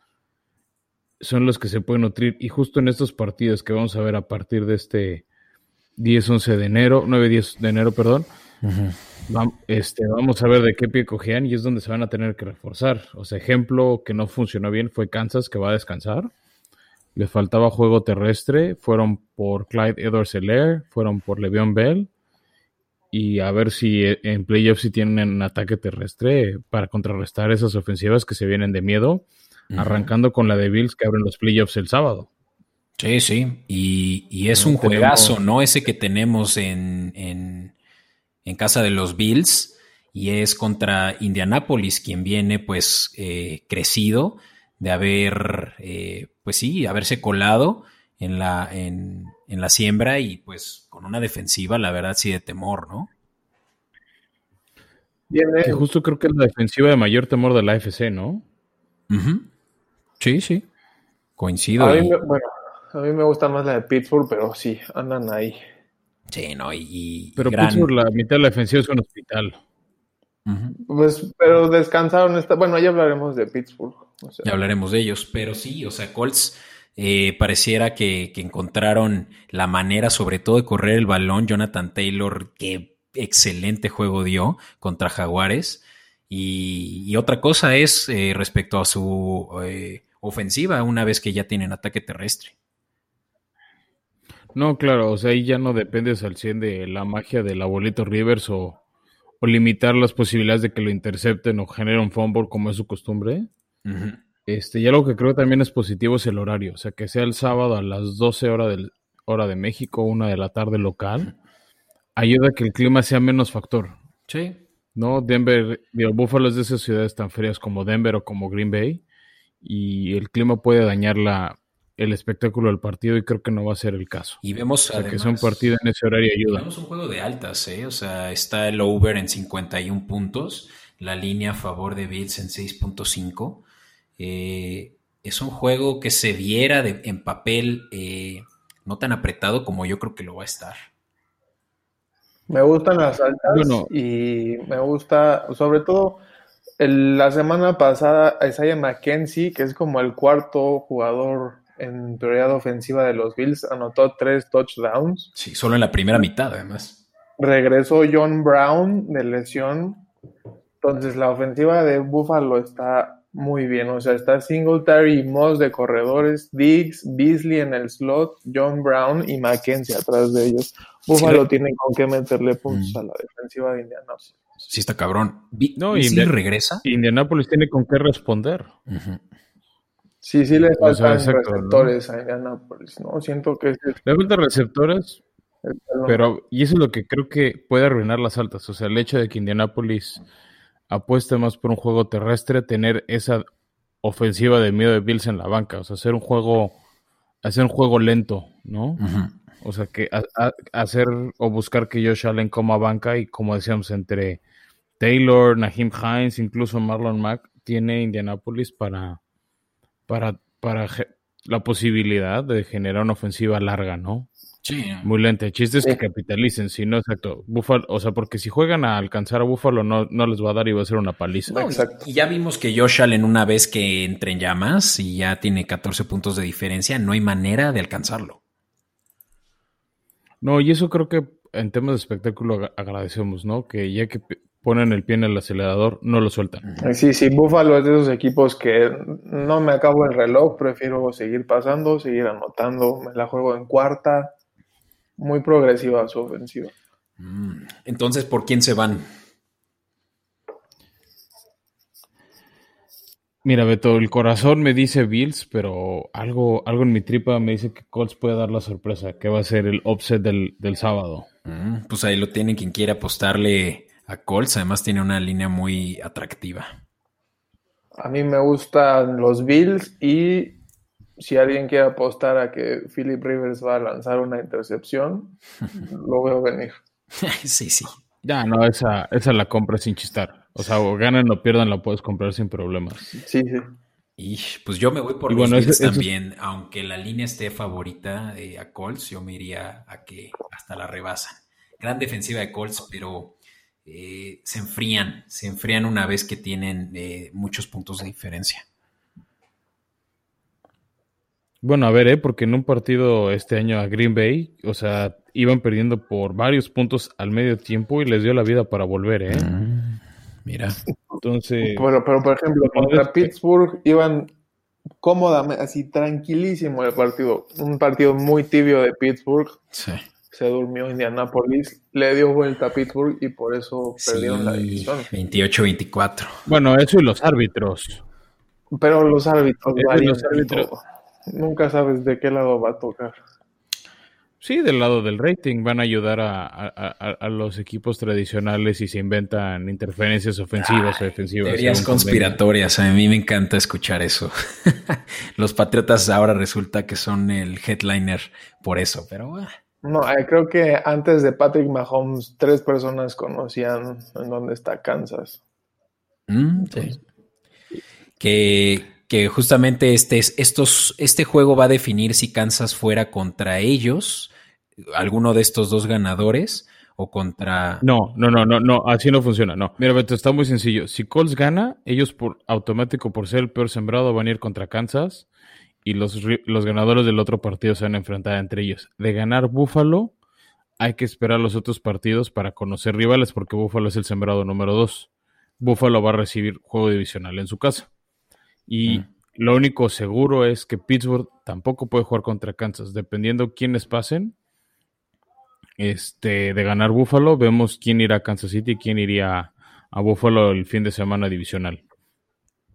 son los que se pueden nutrir. Y justo en estos partidos que vamos a ver a partir de este 10-11 de enero, 9-10 de enero, perdón, este, vamos a ver de qué pie cogían y es donde se van a tener que reforzar. O sea, ejemplo que no funcionó bien fue Kansas, que va a descansar. Le faltaba juego terrestre. Fueron por Clyde Edwards Hilaire, fueron por Le'Veon Bell. Y a ver si eh, en playoffs si tienen un ataque terrestre para contrarrestar esas ofensivas que se vienen de miedo. Arrancando con la de Bills que abren los playoffs el sábado. Sí, sí. Y, es un juegazo, ¿no? Ese que tenemos en en casa de los Bills y es contra Indianapolis, quien viene pues eh, crecido de haber, eh, pues sí, haberse colado en la, en, la siembra y pues con una defensiva, la verdad, sí de temor, ¿no? Que justo creo que es la defensiva de mayor temor de la AFC, ¿no? Sí, sí. Coincido. A mí, bueno, a mí me gusta más la de Pittsburgh, pero sí, andan ahí. Sí, no, y. pero Pittsburgh, la mitad de la defensiva es un hospital. Pues, pero descansaron. Esta... Bueno, ya hablaremos de Pittsburgh. Ya hablaremos de ellos, pero sí, o sea, Colts eh, pareciera que, encontraron la manera, sobre todo, de correr el balón. Jonathan Taylor, qué excelente juego dio contra Jaguares. Y, otra cosa es eh, respecto a su eh, ofensiva, una vez que ya tienen ataque terrestre. No, claro, o sea, ahí ya no dependes al 100 de la magia del abuelito Rivers o, o limitar las posibilidades de que lo intercepten o generen un fumble como es su costumbre. Este, y algo que creo también es positivo es el horario, o sea, que sea el sábado a las 12 horas del, hora de México, una de la tarde local, ayuda a que el clima sea menos factor. Sí. ¿No? Denver, digo, Buffalo es de esas ciudades tan frías como Denver o como Green Bay, y el clima puede dañar la, el espectáculo del partido y creo que no va a ser el caso. Y vemos o sea, que sea un partido en ese horario ayuda. Vemos un juego de altas, ¿eh? O sea, está el over en 51 puntos, la línea a favor de Bills en 6.5. Eh, es un juego que se viera en papel eh, no tan apretado como yo creo que lo va a estar. Me gustan las altas y me gusta, sobre todo, la semana pasada Isaiah McKenzie, que es como el cuarto jugador en prioridad ofensiva de los Bills, anotó tres touchdowns. Sí, solo en la primera mitad, además. Regresó John Brown de lesión. Entonces, la ofensiva de Buffalo está muy bien. O sea, está Singletary y Moss de corredores, Diggs, Beasley en el slot, John Brown y McKenzie atrás de ellos. Buffalo tiene con qué meterle puntos mm. a la defensiva de Indianapolis. Sí, está cabrón. no, y regresa. Indianapolis tiene con qué responder. Sí, sí le faltan receptores a Indianapolis, ¿no? Siento que... Le faltan receptores, pero... Y eso es lo que creo que puede arruinar las altas. O sea, el hecho de que Indianapolis apueste más por un juego terrestre, tener esa ofensiva de miedo de Bills en la banca. O sea, hacer un juego... Hacer un juego lento, ¿no? O sea, que hacer o buscar que Josh Allen coma banca y como decíamos, entre Taylor, Naheem Hines, incluso Marlon Mack, tiene Indianapolis para para, para la posibilidad de generar una ofensiva larga, ¿no? Sí. Muy lenta. El chiste es que capitalicen, si no, exacto. Buffalo, o sea, porque si juegan a alcanzar a Buffalo, no, no les va a dar y va a ser una paliza. exacto. Y ya vimos que Josh Allen, una vez que entre en llamas y ya tiene 14 puntos de diferencia, no hay manera de alcanzarlo. No, y eso creo que en temas de espectáculo agradecemos, ¿no? Que ya que ponen el pie en el acelerador, no lo sueltan. Sí, sí, Buffalo es de esos equipos que no me acabo el reloj, prefiero seguir pasando, seguir anotando, me la juego en cuarta, muy progresiva su ofensiva. Mm, entonces, ¿por quién se van? Mira, Beto, el corazón me dice Bills, pero algo, algo en mi tripa me dice que Colts puede dar la sorpresa, que va a ser el offset del, sábado. Mm, pues ahí lo tienen quien quiera apostarle a Colts. Además tiene una línea muy atractiva. A mí me gustan los Bills y si alguien quiere apostar a que Philip Rivers va a lanzar una intercepción, lo veo venir. sí, sí. Ya, no, esa, esa la compra sin chistar. O sea, o ganan o pierdan, la puedes comprar sin problemas. Sí, sí. Y pues yo me voy por los Bills también, aunque la línea esté favorita eh, a Colts, yo me iría a que hasta la rebasan. Gran defensiva de Colts, pero eh, se enfrían, se enfrían una vez que tienen eh, muchos puntos de diferencia. Bueno, a ver, ¿eh? porque en un partido este año a Green Bay, o sea, iban perdiendo por varios puntos al medio tiempo y les dio la vida para volver, ¿eh? Mm, mira. Entonces. Pero, pero por ejemplo, contra Pittsburgh iban cómodamente, así tranquilísimo el partido. Un partido muy tibio de Pittsburgh. Sí se durmió Indianapolis, le dio vuelta a Pittsburgh y por eso perdieron la división. 28-24. Bueno, eso y los árbitros. Pero los árbitros, los árbitros. nunca sabes de qué lado va a tocar. Sí, del lado del rating van a ayudar a, los equipos tradicionales y se inventan interferencias ofensivas o defensivas. Teorías conspiratorias, a mí me encanta escuchar eso. los Patriotas ahora resulta que son el headliner por eso, pero... Ah. No, eh, creo que antes de Patrick Mahomes, tres personas conocían en dónde está Kansas. Mm, sí. Que, que justamente este, estos, este juego va a definir si Kansas fuera contra ellos, alguno de estos dos ganadores, o contra... No, no, no, no, no, así no funciona, no. Mira, Beto, está muy sencillo. Si Colts gana, ellos por automático, por ser el peor sembrado, van a ir contra Kansas y los, los ganadores del otro partido se van a enfrentar entre ellos. De ganar Buffalo, hay que esperar los otros partidos para conocer rivales, porque Buffalo es el sembrado número dos. Buffalo va a recibir juego divisional en su casa. Y mm. lo único seguro es que Pittsburgh tampoco puede jugar contra Kansas. Dependiendo quiénes pasen, este, de ganar Buffalo, vemos quién irá a Kansas City y quién iría a Buffalo el fin de semana divisional.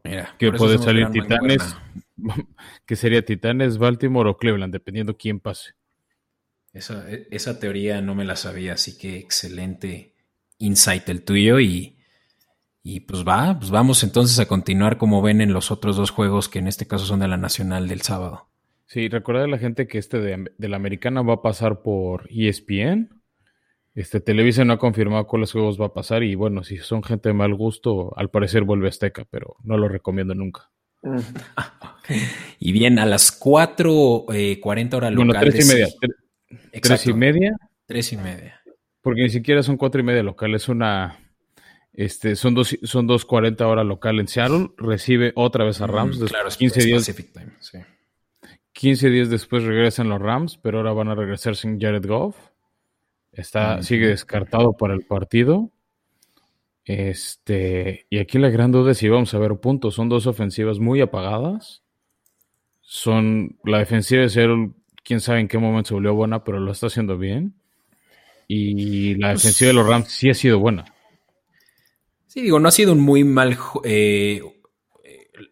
Mira, que puede salir Titanes, que sería Titanes, Baltimore o Cleveland, dependiendo quién pase. Esa, esa teoría no me la sabía, así que excelente insight el tuyo y y pues va, pues vamos entonces a continuar como ven en los otros dos juegos que en este caso son de la Nacional del sábado. Sí, recuerda a la gente que este de, la Americana va a pasar por ESPN. Este Televisa no ha confirmado cuáles juegos va a pasar y bueno, si son gente de mal gusto, al parecer vuelve a Azteca, pero no lo recomiendo nunca. y bien, a las 4.40 eh, horas locales. Bueno, tres y media. Tres y media. Tres y media. Porque ni siquiera son cuatro y media locales, es una este, son dos, son 2.40 horas local en Seattle. Recibe otra vez a Rams. claro, 15 días, 15 días después regresan los Rams, pero ahora van a regresar sin Jared Goff. Está, Sigue descartado para el partido. Este, y aquí la gran duda es si vamos a ver puntos. Son dos ofensivas muy apagadas. Son la defensiva de Seattle, quién sabe en qué momento se volvió buena, pero lo está haciendo bien. Y la pues defensiva de los Rams sí ha sido buena. Sí, digo, no ha sido un muy mal. Eh,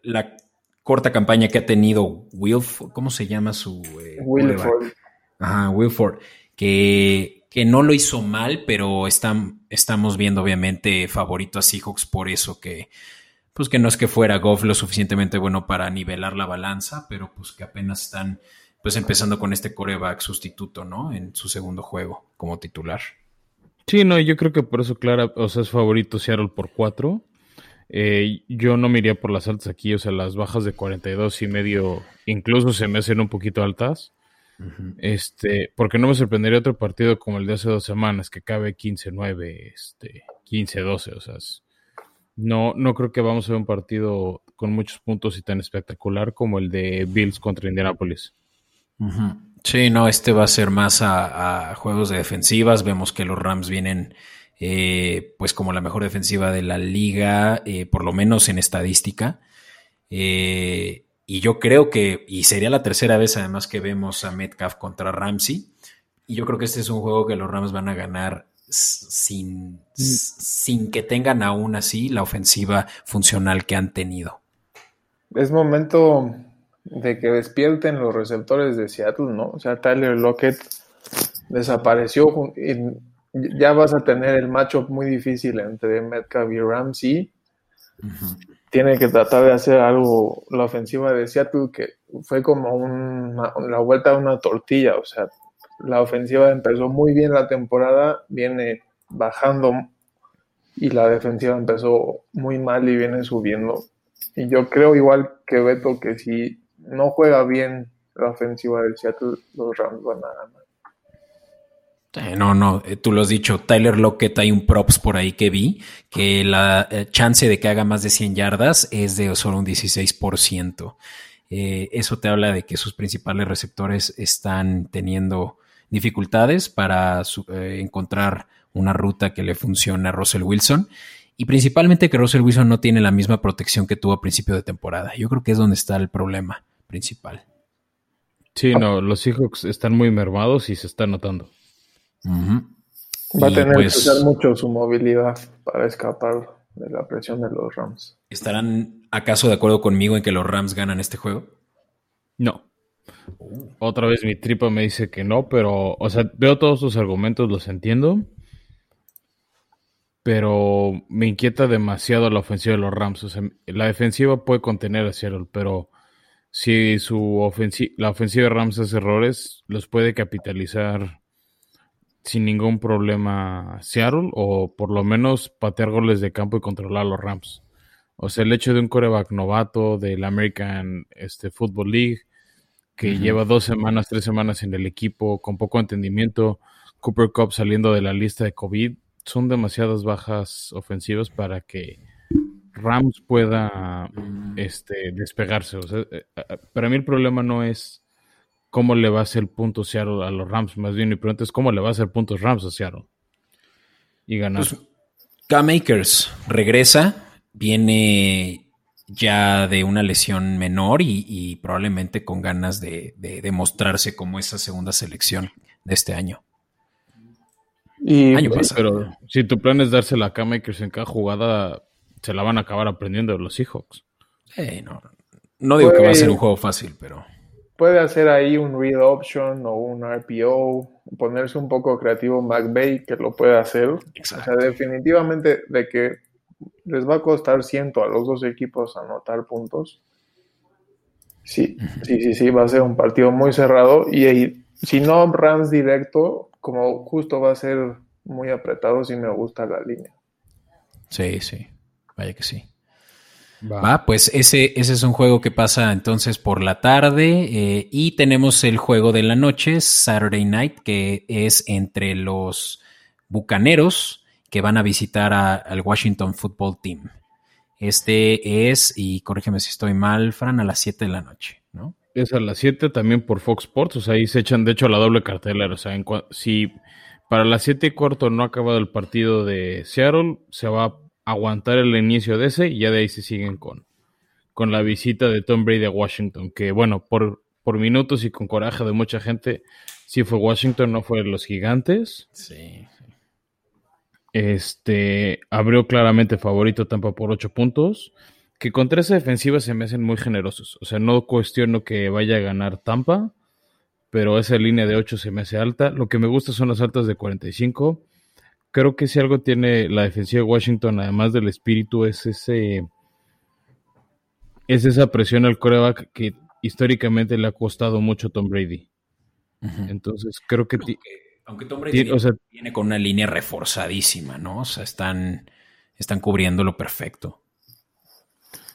la corta campaña que ha tenido Wilford, ¿cómo se llama su. Eh, Wilford. Ajá, Wilford. Que, que, no lo hizo mal, pero estamos viendo, obviamente, favorito a Seahawks por eso que. Pues que no es que fuera Goff lo suficientemente bueno para nivelar la balanza, pero pues que apenas están pues empezando con este coreback sustituto, ¿no? En su segundo juego como titular. Sí, no, yo creo que por eso Clara, o sea, es favorito Seattle por 4. Eh, yo no me iría por las altas aquí, o sea, las bajas de 42 y medio incluso se me hacen un poquito altas. Este, porque no me sorprendería otro partido como el de hace dos semanas, que cabe 15-9, este, 15-12, o sea, no, no creo que vamos a ver un partido con muchos puntos y tan espectacular como el de Bills contra Indianapolis. Sí, no, este va a ser más a, juegos de defensivas. Vemos que los Rams vienen eh, pues como la mejor defensiva de la liga, eh, por lo menos en estadística. Eh, y yo creo que, y sería la tercera vez además que vemos a Metcalf contra Ramsey. Y yo creo que este es un juego que los Rams van a ganar sin, sin que tengan aún así la ofensiva funcional que han tenido. Es momento de que despierten los receptores de Seattle, ¿no? O sea, Tyler Lockett desapareció y ya vas a tener el matchup muy difícil entre Metcalf y Ramsey. Tiene que tratar de hacer algo la ofensiva de Seattle que fue como la vuelta a una tortilla, o sea, la ofensiva empezó muy bien la temporada, viene bajando y la defensiva empezó muy mal y viene subiendo. Y yo creo igual que Beto que si no juega bien la ofensiva del Seattle, los Rams van a ganar. Eh, no, no, eh, tú lo has dicho, Tyler Lockett, hay un props por ahí que vi, que la eh, chance de que haga más de 100 yardas es de solo un 16%. eso te habla de que sus principales receptores están teniendo dificultades para encontrar una ruta que le funcione a Russell Wilson y principalmente que Russell Wilson no tiene la misma protección que tuvo a principio de temporada. Yo creo que es donde está el problema principal. Sí, no, los Seahawks están muy mermados y se está notando. Va a tener que pues usar mucho su movilidad para escapar de la presión de los Rams. ¿Estarán acaso de acuerdo conmigo en que los Rams ganan este juego? No. Otra vez mi tripa me dice que no, pero, o sea, veo todos sus argumentos, los entiendo. Pero me inquieta demasiado la ofensiva de los Rams. O sea, la defensiva puede contener a Seattle, pero si su ofensiva, la ofensiva de Rams hace errores, los puede capitalizar sin ningún problema Seattle o por lo menos patear goles de campo y controlar a los Rams. O sea, el hecho de un coreback novato del American este, Football League que lleva dos semanas, tres semanas en el equipo con poco entendimiento, Cooper Cup saliendo de la lista de COVID, son demasiadas bajas ofensivas para que Rams pueda este, despegarse. O sea, eh, eh, para mí el problema no es cómo le va a hacer punto Seattle a los Rams, más bien mi pregunta es cómo le va a hacer puntos Rams a Seattle y ganar. Pues, K-Makers regresa, viene ya de una lesión menor y, probablemente con ganas de, demostrarse como esa segunda selección de este año. Y, año Pero si tu plan es dársela a K-Makers en cada jugada, se la van a acabar aprendiendo los Seahawks. Eh, no, no digo que va a ser un juego fácil, pero puede hacer ahí un read option o un RPO, ponerse un poco creativo McVeigh que lo puede hacer. O sea, definitivamente de que les va a costar ciento a los dos equipos anotar puntos. Sí, sí, sí, sí, va a ser un partido muy cerrado y, si no runs directo, como justo va a ser muy apretado, si me gusta la línea. Sí, sí, vaya que sí. Va. pues ese, ese es un juego que pasa entonces por la tarde eh, y tenemos el juego de la noche, Saturday Night, que es entre los Bucaneros que van a visitar al Washington Football Team. Este es, y corrígeme si estoy mal, Fran, a las 7 de la noche, ¿no? Es a las 7 también por Fox Sports, o sea, ahí se echan de hecho la doble cartelera, o sea, si para las 7 y cuarto no ha acabado el partido de Seattle, se va a aguantar el inicio de ese y ya de ahí se siguen con, con la visita de Tom Brady a Washington, que bueno, por, por minutos y con coraje de mucha gente, sí fue Washington, no fue los gigantes. Sí. Este abrió claramente favorito Tampa por 8 puntos. Que contra esa defensiva se me hacen muy generosos. O sea, no cuestiono que vaya a ganar Tampa, pero esa línea de 8 se me hace alta. Lo que me gusta son las altas de 45 creo que si algo tiene la defensiva de Washington, además del espíritu, es ese es esa presión al coreback que históricamente le ha costado mucho a Tom Brady. Entonces, creo que... Aunque, Tom Brady viene, con una línea reforzadísima, ¿no? O sea, están, están cubriéndolo perfecto.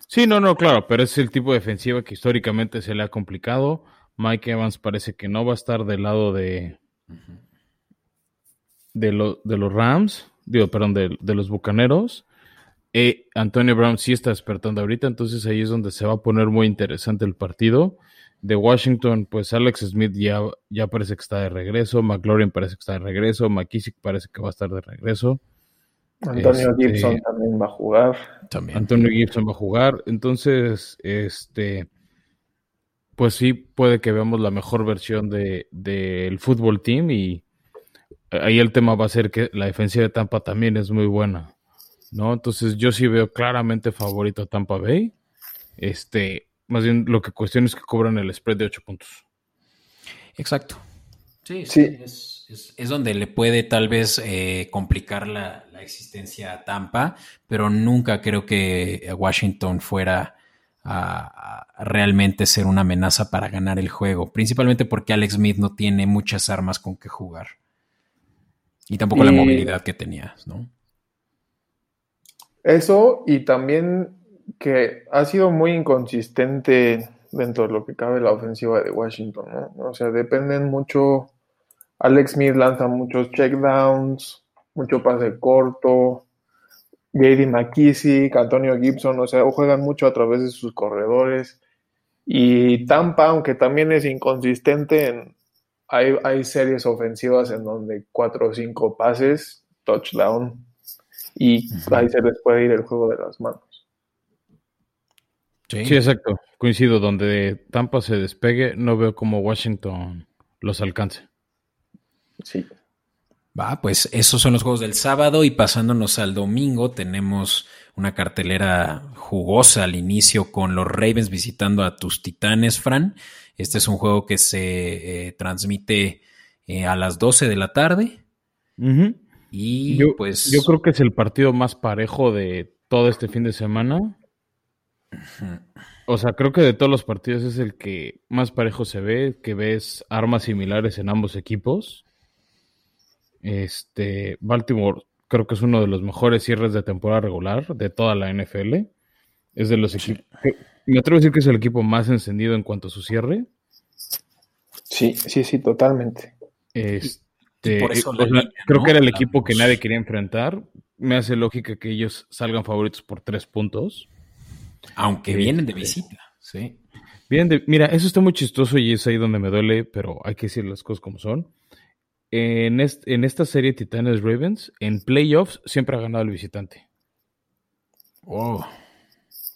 Sí, no, no, claro, pero es el tipo de defensiva que históricamente se le ha complicado. Mike Evans parece que no va a estar del lado de, de, de los Rams, digo, perdón, de, los Bucaneros. Eh, Antonio Brown sí está despertando ahorita, entonces ahí es donde se va a poner muy interesante el partido. De Washington, pues Alex Smith ya, ya parece que está de regreso, McLaurin parece que está de regreso, McKissick parece que va a estar de regreso. Antonio este, Gibson también va a jugar. También. Antonio Gibson va a jugar. Entonces, este, pues sí, puede que veamos la mejor versión del de, fútbol team y, ahí el tema va a ser que la defensiva de Tampa también es muy buena, ¿no? Entonces yo sí veo claramente favorito a Tampa Bay. Este, más bien lo que cuestiona es que cobran el spread de 8 puntos. Exacto. Sí, sí. Es, donde le puede tal vez eh, complicar la, existencia a Tampa, pero nunca creo que Washington fuera a, realmente ser una amenaza para ganar el juego, principalmente porque Alex Smith no tiene muchas armas con que jugar. Y tampoco la movilidad que tenías, ¿no? Eso y también que ha sido muy inconsistente dentro de lo que cabe la ofensiva de Washington, ¿no? O sea, dependen mucho. Alex Smith lanza muchos checkdowns, mucho pase corto. Grady McKissick, Antonio Gibson, o sea, juegan mucho a través de sus corredores. Y Tampa, aunque también es inconsistente en, hay, series ofensivas en donde cuatro o cinco pases, touchdown, y ahí se les puede ir el juego de las manos. Sí. exacto. Coincido, donde Tampa se despegue, no veo cómo Washington los alcance. Sí. Va, pues esos son los juegos del sábado y pasándonos al domingo tenemos una cartelera jugosa al inicio con los Ravens visitando a tus Titanes, Fran. Este es un juego que se eh, transmite eh, a las 12 de la tarde. Y yo, pues. Yo creo que es el partido más parejo de todo este fin de semana. O sea, creo que de todos los partidos es el que más parejo se ve, que ves armas similares en ambos equipos. Este, Baltimore creo que es uno de los mejores cierres de temporada regular de toda la NFL. Es de los equipos. Me atrevo a decir que es el equipo más encendido en cuanto a su cierre. Sí, sí, sí, totalmente. Este, creo que era el equipo que nadie quería enfrentar. Me hace lógica que ellos salgan favoritos por tres puntos. Aunque vienen de este, visita, sí. Vienen de, mira, eso está muy chistoso y es ahí donde me duele, pero hay que decir las cosas como son en, en esta serie Titanes Ravens, en playoffs siempre ha ganado el visitante. Oh.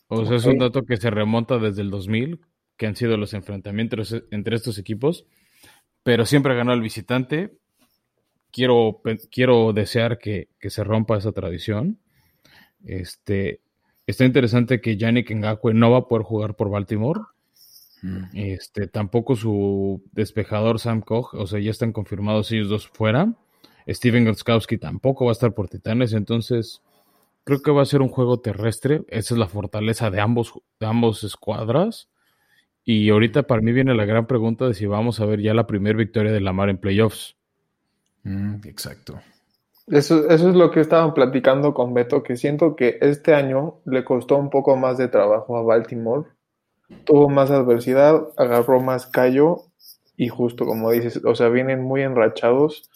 O sea, es un dato que se remonta desde el 2000, que han sido los enfrentamientos entre estos equipos, pero siempre ha ganado el visitante. Quiero, quiero desear que, que se rompa esa tradición. Este, está interesante que Yannick Ngakwe no va a poder jugar por Baltimore este, tampoco su despejador Sam Koch, o sea, ya están confirmados ellos dos fuera. Steven Groskowski tampoco va a estar por Titanes, entonces creo que va a ser un juego terrestre. Esa es la fortaleza de ambos, de ambos escuadras. Y ahorita para mí viene la gran pregunta de si vamos a ver ya la primera victoria de Lamar en playoffs. Mm, exacto. Eso, eso es lo que estaban platicando con Beto, que siento que este año le costó un poco más de trabajo a Baltimore tuvo más adversidad, agarró más callo y justo como dices, o sea, vienen muy enrachados.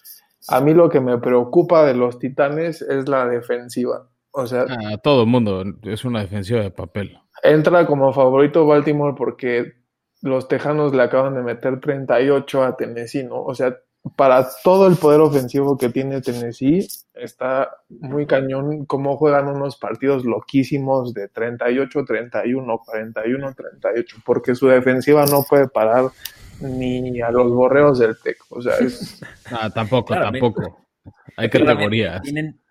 A mí lo que me preocupa de los Titanes es la defensiva. O sea, a todo el mundo es una defensiva de papel. Entra como favorito Baltimore porque los Tejanos le acaban de meter 38 a Tennessee, ¿no? O sea, para todo el poder ofensivo que tiene Tennessee, está muy cañón cómo juegan unos partidos loquísimos de 38, 31, 41, 38, porque su defensiva no puede parar ni a los borreos del TEC. O sea, es... Ah, tampoco, tampoco. Hay categorías. Tienen,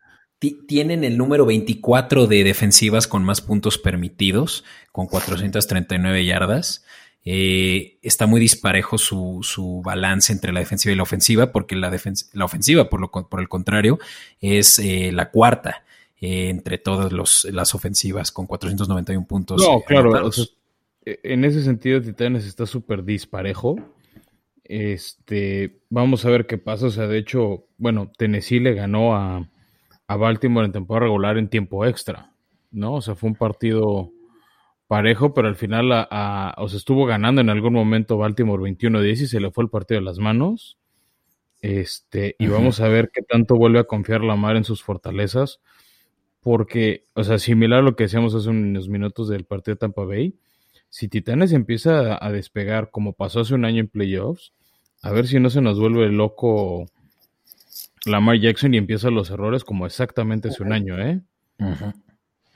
tienen el número 24 de defensivas con más puntos permitidos, con 439 yardas. Eh, está muy disparejo su, balance entre la defensiva y la ofensiva, porque la, la ofensiva, por, lo, por el contrario, es eh, la cuarta eh, entre todas las ofensivas, con 491 puntos. No, claro, e, en ese sentido, Titanes está súper disparejo. Este, vamos a ver qué pasa. O sea, de hecho, bueno, Tennessee le ganó a, a Baltimore en temporada regular en tiempo extra, ¿no? O sea, fue un partido parejo, pero al final a, o se estuvo ganando en algún momento Baltimore 21-10 y se le fue el partido de las manos. Este, y vamos a ver qué tanto vuelve a confiar Lamar en sus fortalezas. Porque, o sea, similar a lo que decíamos hace unos minutos del partido de Tampa Bay, si Titanes empieza a, despegar como pasó hace un año en playoffs, a ver si no se nos vuelve loco Lamar Jackson y empieza los errores como exactamente hace un año, ¿eh?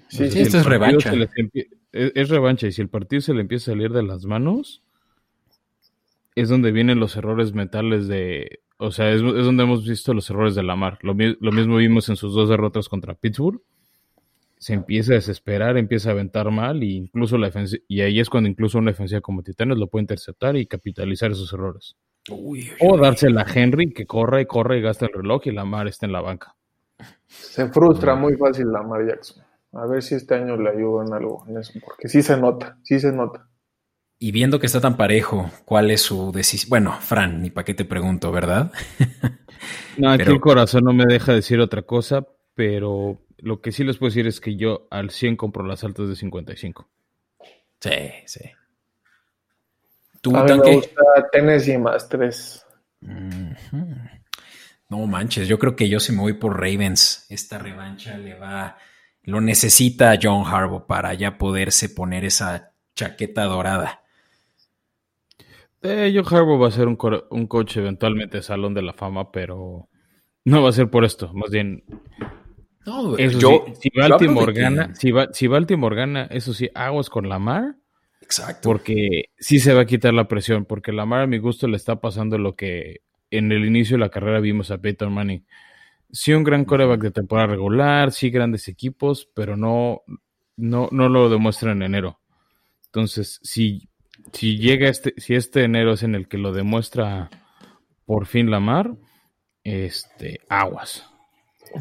Sí, sí, esto es revancha es, revancha y si el partido se le empieza a salir de las manos, es donde vienen los errores mentales de... O sea, es, donde hemos visto los errores de Lamar. Lo, lo mismo vimos en sus dos derrotas contra Pittsburgh. Se empieza a desesperar, empieza a aventar mal y incluso la y ahí es cuando incluso una defensiva como Titanes lo puede interceptar y capitalizar esos errores. o dársela a Henry que corra y corra y gasta el reloj y Lamar está en la banca. Se frustra muy fácil Lamar Jackson. A ver si este año le ayudo en algo en eso, porque sí se nota, sí se nota. Y viendo que está tan parejo, ¿cuál es su decisión? Bueno, Fran, ni para qué te pregunto, ¿verdad? no, aquí el corazón no me deja decir otra cosa, pero lo que sí les puedo decir es que yo al 100 compro las altas de 55. Sí, sí. ¿Tú, a mí me gusta Tennessee más 3. No manches, yo creo que yo si me voy por Ravens, esta revancha le va lo necesita John Harbaugh para ya poderse poner esa chaqueta dorada. Eh, John Harbaugh va a ser un, un coach eventualmente Salón de la Fama, pero no va a ser por esto, más bien. No, yo, si, Baltimore gana, si, si, Baltimore gana, eso sí, aguas con Lamar. Exacto. Porque sí se va a quitar la presión, porque Lamar a mi gusto le está pasando lo que en el inicio de la carrera vimos a Peyton Manning. Sí, un gran coreback de temporada regular, sí, grandes equipos, pero no, no, no lo demuestra en enero. Entonces, si, si llega este, si este enero es en el que lo demuestra por fin Lamar, este, aguas.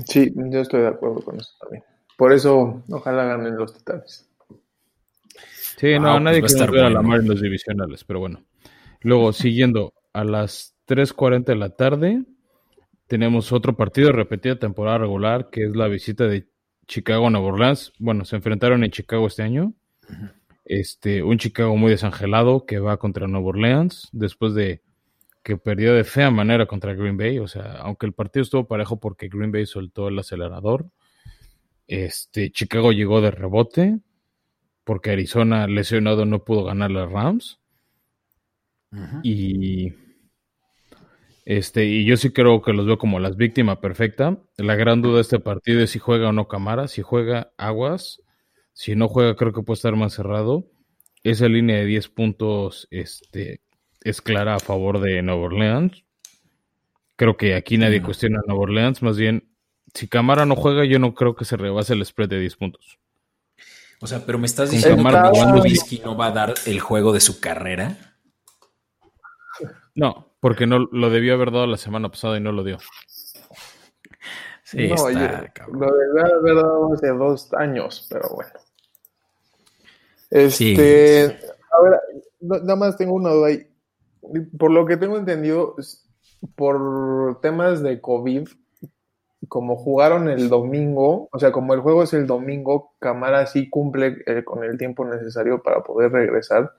Sí, yo estoy de acuerdo con eso también. Por eso, ojalá ganen los titanes. Sí, no, pues nadie quiere ver a Lamar en los divisionales, pero bueno. Luego, siguiendo, a las 3.40 de la tarde, tenemos otro partido de repetida temporada regular, que es la visita de Chicago a Nueva Orleans. Bueno, se enfrentaron en Chicago este año. Este, un Chicago muy desangelado que va contra Nueva Orleans después de que perdió de fea manera contra Green Bay. O sea, aunque el partido estuvo parejo porque Green Bay soltó el acelerador, este, Chicago llegó de rebote porque Arizona lesionado no pudo ganar las Rams. Y este, y yo sí creo que los veo como las víctimas perfecta. La gran duda de este partido es si juega o no Camara. Si juega Aguas, si no juega creo que puede estar más cerrado. Esa línea de 10 puntos este, es clara a favor de Nueva Orleans. Creo que aquí nadie cuestiona a Nueva Orleans. Más bien, si Camara no juega, yo no creo que se rebase el spread de 10 puntos. O sea, pero me estás diciendo que Whisky no va a dar el juego de su carrera. No, porque no lo debió haber dado la semana pasada y no lo dio. Sí, no, está, lo debió haber dado hace dos años, pero bueno. Este, a ver, nada más tengo una duda ahí. Por lo que tengo entendido, por temas de COVID, como jugaron el domingo, o sea, como el juego es el domingo, Camara sí cumple eh, con el tiempo necesario para poder regresar.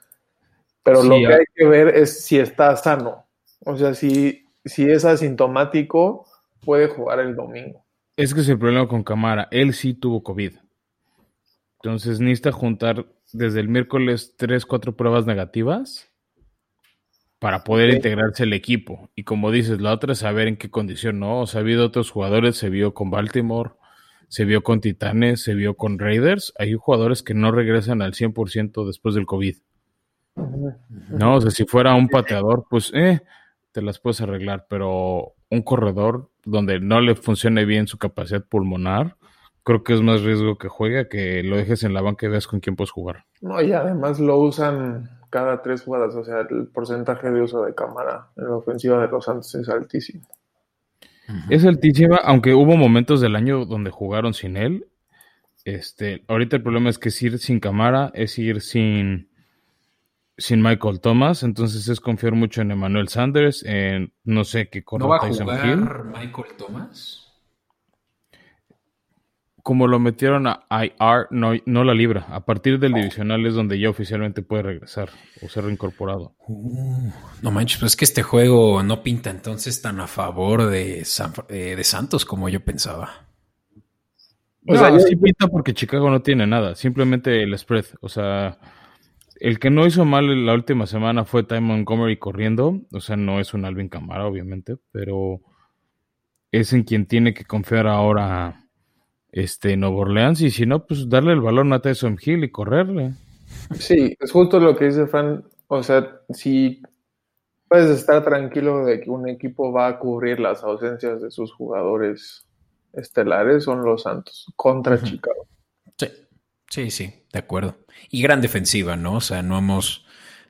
Pero lo que hay que ver es si está sano. O sea, si, si es asintomático, puede jugar el domingo. Es que es el problema con Camara. Él sí tuvo COVID. Entonces necesita juntar desde el miércoles tres, cuatro pruebas negativas para poder integrarse al equipo. Y como dices, la otra es saber en qué condición, ¿no? O sea, ha habido otros jugadores, se vio con Baltimore, se vio con Titanes, se vio con Raiders. Hay jugadores que no regresan al 100% después del COVID. No, o sea, si fuera un pateador, pues, eh, te las puedes arreglar, pero un corredor donde no le funcione bien su capacidad pulmonar, creo que es más riesgo que juegue que lo dejes en la banca y veas con quién puedes jugar. No, y además lo usan cada tres jugadas, o sea, el porcentaje de uso de cámara en la ofensiva de los Santos es altísimo. Es altísima, aunque hubo momentos del año donde jugaron sin él. Este, ahorita el problema es que es ir sin cámara, es ir sin sin Michael Thomas, entonces es confiar mucho en Emmanuel Sanders, en no sé qué corre ¿No va a jugar Michael Thomas? Como lo metieron a IR, no, no la libra. A partir del divisional es donde ya oficialmente puede regresar o ser reincorporado. Uh, no manches, pues es que este juego no pinta entonces tan a favor de, eh, de Santos como yo pensaba. O sea, sí pinta porque Chicago no tiene nada, simplemente el spread. O sea, el que no hizo mal la última semana fue Ty Montgomery corriendo. O sea, no es un Alvin Camara, obviamente, pero es en quien tiene que confiar ahora este Nuevo Orleans. Y si no, pues darle el balón a Tyson Hill y correrle. Sí, es justo lo que dice Fran. O sea, si puedes estar tranquilo de que un equipo va a cubrir las ausencias de sus jugadores estelares, son los Santos contra Chicago. Sí, sí, de acuerdo. Y gran defensiva, ¿no? O sea, no hemos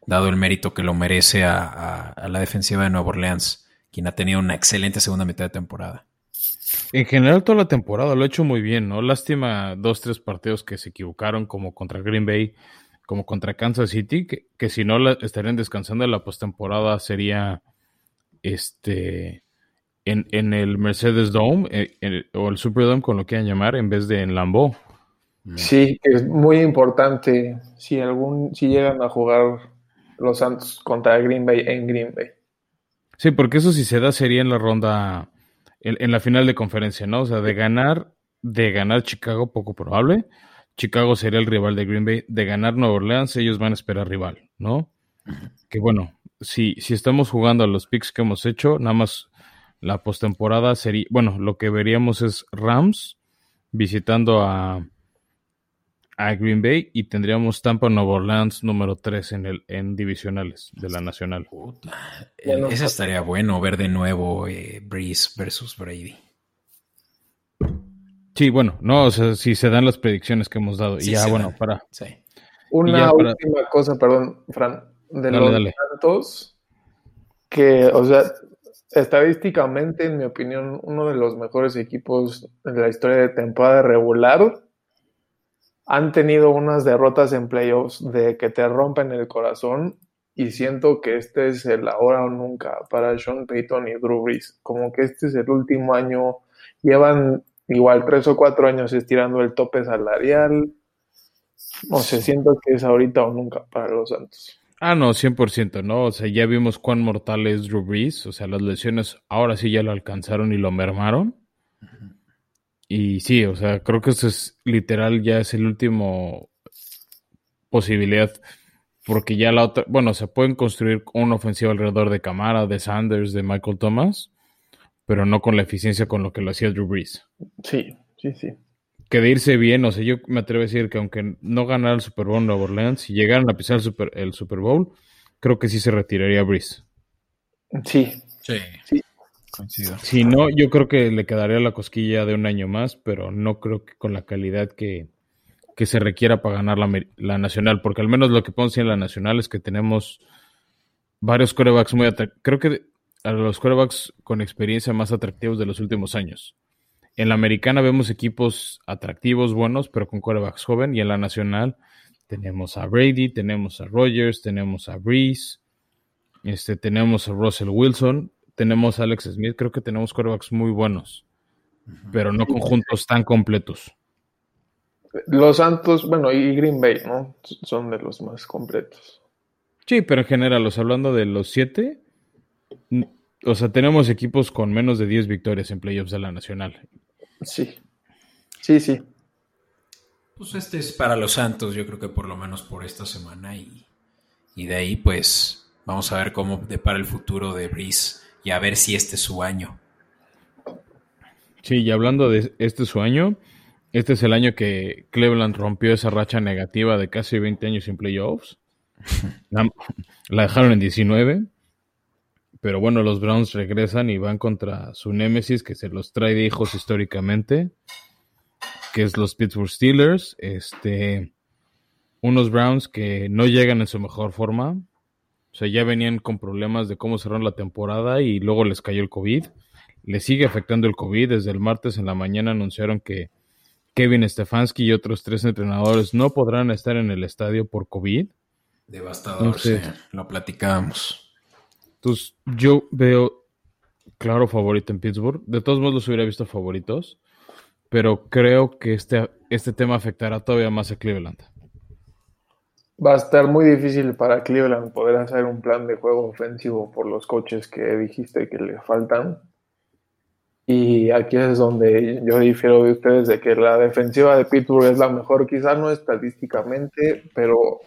dado el mérito que lo merece a, la defensiva de Nueva Orleans, quien ha tenido una excelente segunda mitad de temporada. En general, toda la temporada lo ha hecho muy bien, ¿no? Lástima dos, tres partidos que se equivocaron, como contra Green Bay, como contra Kansas City, que, si no estarían descansando en la postemporada sería este en, en el Mercedes Dome eh, o el Superdome, con lo quieran llamar, en vez de en Lambeau. Sí, es muy importante si algún, si llegan a jugar los Santos contra Green Bay en Green Bay. Sí, porque eso si se da sería en la ronda, en, la final de conferencia, ¿no? O sea, de ganar, de ganar Chicago, poco probable. Chicago sería el rival de Green Bay. De ganar Nueva Orleans, ellos van a esperar rival, ¿no? Que bueno, si, si estamos jugando a los picks que hemos hecho, nada más la postemporada sería, bueno, lo que veríamos es Rams visitando a, a Green Bay y tendríamos Tampa Nueva Orleans número 3 en, el, en divisionales de la nacional. Ese estaría bueno ver de nuevo eh, Breeze versus Brady. Sí, bueno, no, o sea, si se dan las predicciones que hemos dado. y ya, bueno, para. Una última cosa, perdón, Fran, de los Santos, que, o sea, estadísticamente, en mi opinión, uno de los mejores equipos de la historia de temporada regular han tenido unas derrotas en playoffs de que te rompen el corazón y siento que este es el ahora o nunca para Sean Payton y Drew Brees. Como que este es el último año. Llevan igual tres o cuatro años estirando el tope salarial. No sé, siento que es ahorita o nunca para los Santos. Ah, no, 100%, ¿no? O sea, ya vimos cuán mortal es Drew Brees. O sea, las lesiones ahora sí ya lo alcanzaron y lo mermaron. Y sí, o sea, creo que eso es literal, ya es el último posibilidad, porque ya la otra, bueno, se pueden construir una ofensiva alrededor de Camara, de Sanders, de Michael Thomas, pero no con la eficiencia con lo que lo hacía Drew Brees. Sí, sí, sí. Que de irse bien, o sea, yo me atrevo a decir que aunque no ganara el Super Bowl en Nueva Orleans, si llegaran a pisar el Super, el Super Bowl, creo que sí se retiraría Brees. Sí. Sí. sí. Si no, yo creo que le quedaría la cosquilla de un año más, pero no creo que con la calidad que, se requiera para ganar la, nacional, porque al menos lo que podemos en la nacional es que tenemos varios corebacks muy atractivos. Creo que a los corebacks con experiencia más atractivos de los últimos años. En la americana vemos equipos atractivos, buenos, pero con corebacks joven, y en la nacional tenemos a Brady, tenemos a Rogers, tenemos a Breeze, este, tenemos a Russell Wilson, tenemos a Alex Smith, creo que tenemos quarterbacks muy buenos, pero no conjuntos tan completos. Los Santos, bueno, y Green Bay, ¿no? Son de los más completos. Sí, pero en general, los hablando de los siete, o sea, tenemos equipos con menos de 10 victorias en playoffs de la Nacional. Sí, sí, sí. Pues este es para los Santos, yo creo que por lo menos por esta semana y, y de ahí pues vamos a ver cómo depara el futuro de Breeze y a ver si este es su año. Sí, y hablando de este es su año, este es el año que Cleveland rompió esa racha negativa de casi 20 años sin playoffs. La, dejaron en 19. Pero bueno, los Browns regresan y van contra su némesis que se los trae de hijos históricamente, que es los Pittsburgh Steelers. Este, unos Browns que no llegan en su mejor forma, o sea, ya venían con problemas de cómo cerraron la temporada y luego les cayó el COVID. Les sigue afectando el COVID. Desde el martes en la mañana anunciaron que Kevin Stefanski y otros tres entrenadores no podrán estar en el estadio por COVID. Devastador, sí, lo platicábamos. Entonces, yo veo claro favorito en Pittsburgh. De todos modos, los hubiera visto favoritos. Pero creo que este, este tema afectará todavía más a Cleveland va a estar muy difícil para Cleveland poder hacer un plan de juego ofensivo por los coches que dijiste que le faltan. Y aquí es donde yo difiero de ustedes de que la defensiva de Pittsburgh es la mejor, quizás no estadísticamente, pero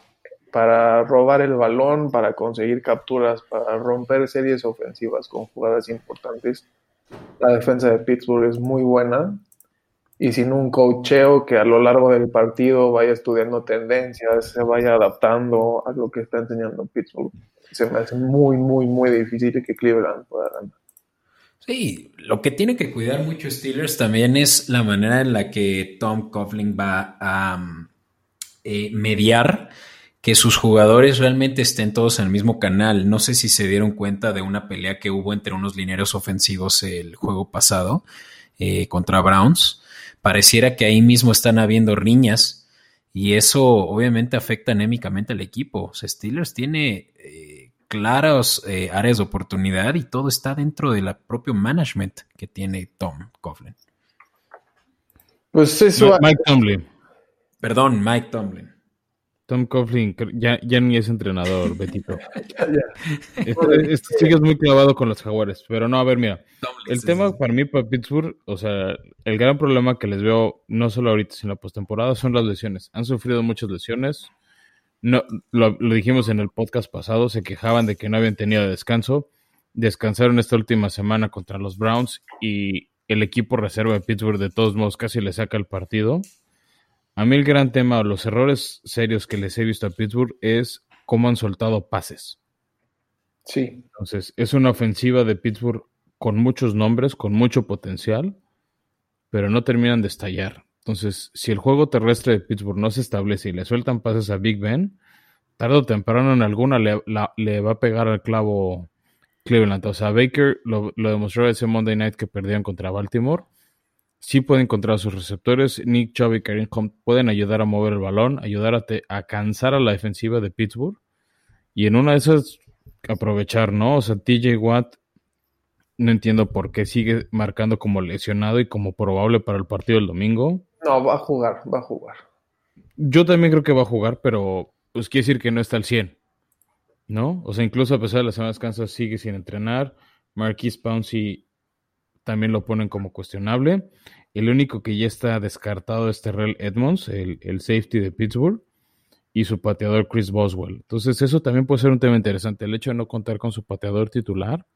para robar el balón, para conseguir capturas, para romper series ofensivas con jugadas importantes, la defensa de Pittsburgh es muy buena y sin un cocheo que a lo largo del partido vaya estudiando tendencias, se vaya adaptando a lo que está enseñando Pittsburgh. Se me hace muy, muy, muy difícil que Cleveland pueda ganar. Sí, lo que tiene que cuidar mucho Steelers también es la manera en la que Tom Coughlin va a mm, eh, mediar que sus jugadores realmente estén todos en el mismo canal. No sé si se dieron cuenta de una pelea que hubo entre unos lineros ofensivos el juego pasado eh, contra Browns pareciera que ahí mismo están habiendo riñas y eso obviamente afecta anémicamente al equipo. Steelers tiene eh, claras eh, áreas de oportunidad y todo está dentro del propio management que tiene Tom Coughlin. Pues eso. Mike Tomlin. Perdón, Mike Tomlin. Tom Coughlin ya, ya ni es entrenador, Betito. este, este sigue muy clavado con los jaguares. Pero no, a ver, mira. El tema para mí, para Pittsburgh, o sea, el gran problema que les veo, no solo ahorita, sino en la postemporada, son las lesiones. Han sufrido muchas lesiones. No, lo, lo, dijimos en el podcast pasado, se quejaban de que no habían tenido descanso. Descansaron esta última semana contra los Browns y el equipo reserva de Pittsburgh de todos modos casi le saca el partido. A mí el gran tema, los errores serios que les he visto a Pittsburgh es cómo han soltado pases. Sí. Entonces, es una ofensiva de Pittsburgh con muchos nombres, con mucho potencial, pero no terminan de estallar. Entonces, si el juego terrestre de Pittsburgh no se establece y le sueltan pases a Big Ben, tarde o temprano en alguna le, va a pegar al clavo Cleveland. O sea, Baker lo, demostró ese Monday Night que perdieron contra Baltimore. Sí puede encontrar sus receptores. Nick Chubb y Karim Hunt pueden ayudar a mover el balón, ayudar a, a cansar a la defensiva de Pittsburgh. Y en una de esas, aprovechar, ¿no? O sea, TJ Watt, no entiendo por qué sigue marcando como lesionado y como probable para el partido del domingo. No, va a jugar, va a jugar. Yo también creo que va a jugar, pero pues quiere decir que no está al 100, ¿no? O sea, incluso a pesar de las semanas Kansas sigue sin entrenar. Marquis Pouncey también lo ponen como cuestionable. El único que ya está descartado es Terrell Edmonds, el, safety de Pittsburgh, y su pateador Chris Boswell. Entonces, eso también puede ser un tema interesante. El hecho de no contar con su pateador titular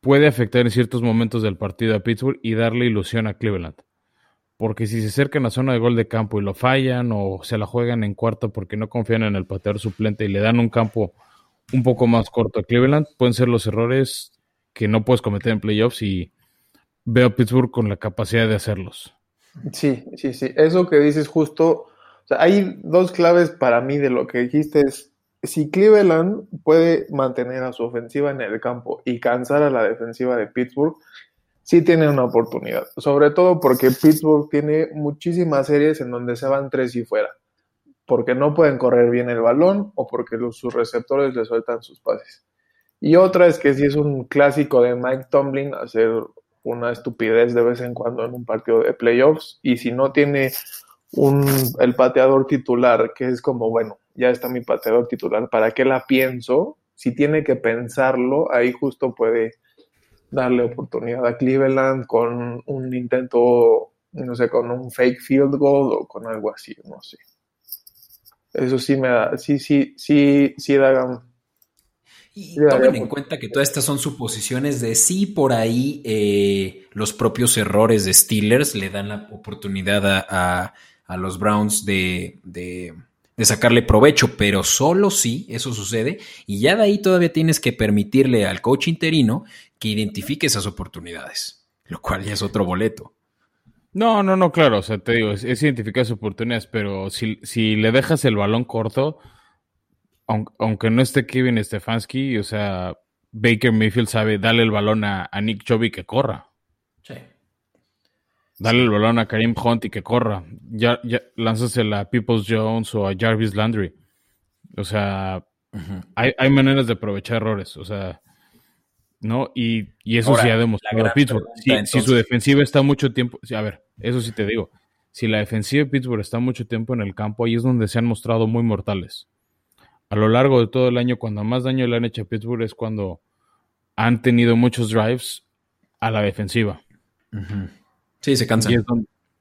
puede afectar en ciertos momentos del partido a Pittsburgh y darle ilusión a Cleveland. Porque si se acercan a zona de gol de campo y lo fallan o se la juegan en cuarto porque no confían en el pateador suplente y le dan un campo un poco más corto a Cleveland, pueden ser los errores que no puedes cometer en playoffs y veo a Pittsburgh con la capacidad de hacerlos. Sí, sí, sí. Eso que dices justo, hay dos claves para mí de lo que dijiste es si Cleveland puede mantener a su ofensiva en el campo y cansar a la defensiva de Pittsburgh, sí tiene una oportunidad. Sobre todo porque Pittsburgh tiene muchísimas series en donde se van tres y fuera. Porque no pueden correr bien el balón o porque sus receptores le sueltan sus pases. Y otra es que si es un clásico de Mike Tomlin hacer una estupidez de vez en cuando en un partido de playoffs. Y si no tiene un, el pateador titular, que es como, bueno, ya está mi pateador titular, ¿para qué la pienso? Si tiene que pensarlo, ahí justo puede darle oportunidad a Cleveland con un intento, no sé, con un fake field goal o con algo así, no sé. Eso sí me da, sí, sí, sí, sí da. Y tomen en cuenta que todas estas son suposiciones de sí por ahí eh, los propios errores de Steelers le dan la oportunidad a, a, los Browns de, de de sacarle provecho, pero solo si eso sucede y ya de ahí todavía tienes que permitirle al coach interino que identifique esas oportunidades, lo cual ya es otro boleto. No, no, no, claro, o sea, te digo, es, identificar esas oportunidades, pero si, si, le dejas el balón corto, aunque, no esté Kevin Stefanski, o sea, Baker Mayfield sabe darle el balón a, a Nick Chubb que corra. Sí. Dale el balón a Karim Hunt y que corra. Ya, ya lánzasela a Peoples Jones o a Jarvis Landry. O sea, hay, maneras de aprovechar errores. O sea, ¿no? Y, eso sí ha demostrado Pittsburgh. Si, su defensiva está mucho tiempo. A ver, eso sí te digo. Si la defensiva de Pittsburgh está mucho tiempo en el campo, ahí es donde se han mostrado muy mortales. A lo largo de todo el año, cuando más daño le han hecho a Pittsburgh es cuando han tenido muchos drives a la defensiva. Sí, se cansan.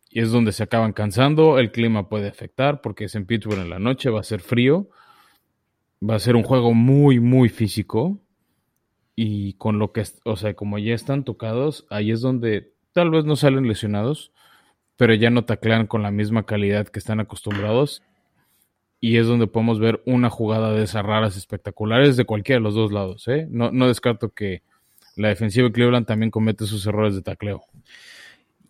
Y es, donde, se acaban cansando. El clima puede afectar porque es en Pittsburgh en la noche, va a ser frío. Va a ser un juego muy, muy físico. Y con lo que, o sea, como ya están tocados, ahí es donde tal vez no salen lesionados, pero ya no taclean con la misma calidad que están acostumbrados. Y es donde podemos ver una jugada de esas raras espectaculares de cualquiera de los dos lados. ¿eh? No, no descarto que la defensiva de Cleveland también comete sus errores de tacleo.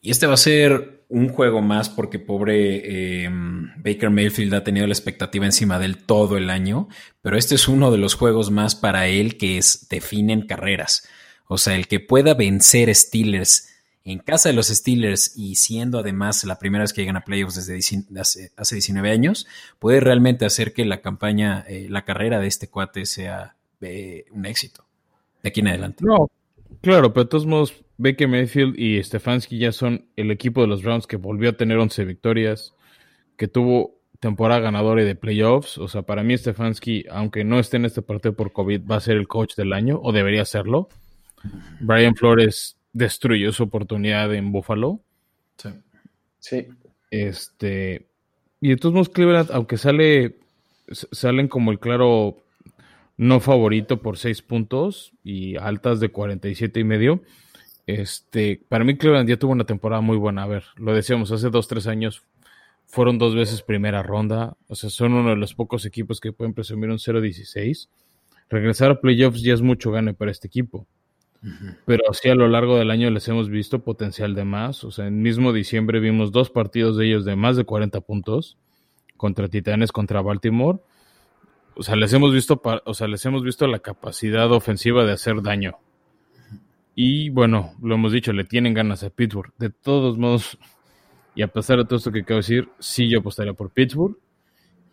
Y este va a ser un juego más porque pobre em, Baker Mayfield ha tenido la expectativa encima de él todo el año, pero este es uno de los juegos más para él que es definen carreras. O sea, el que pueda vencer Steelers en casa de los Steelers y siendo además la primera vez que llegan a playoffs desde hace, 19 años, puede realmente hacer que la campaña, eh, la carrera de este cuate sea eh, un éxito de aquí en adelante. No, claro, pero de todos modos Baker Mayfield y Stefanski ya son el equipo de los Browns que volvió a tener 11 victorias, que tuvo temporada ganadora de playoffs. O sea, para mí Stefanski, aunque no esté en este partido por COVID, va a ser el coach del año, o debería serlo. Brian Flores destruyó su oportunidad en Buffalo. Sí. Sí. Este. Y de todos modos, Cleveland, aunque sale. Salen como el claro no favorito por 6 puntos y altas de 47 y medio este, para mí Cleveland ya tuvo una temporada muy buena. A ver, lo decíamos hace dos, tres años, fueron dos veces primera ronda, o sea, son uno de los pocos equipos que pueden presumir un 0-16. Regresar a playoffs ya es mucho gane para este equipo. Pero así a lo largo del año les hemos visto potencial de más. O sea, en mismo diciembre vimos dos partidos de ellos de más de 40 puntos contra Titanes, contra Baltimore. O sea, les hemos visto, o sea, les hemos visto la capacidad ofensiva de hacer daño. Y bueno, lo hemos dicho, le tienen ganas a Pittsburgh. De todos modos, y a pesar de todo esto que acabo de decir, sí yo apostaría por Pittsburgh.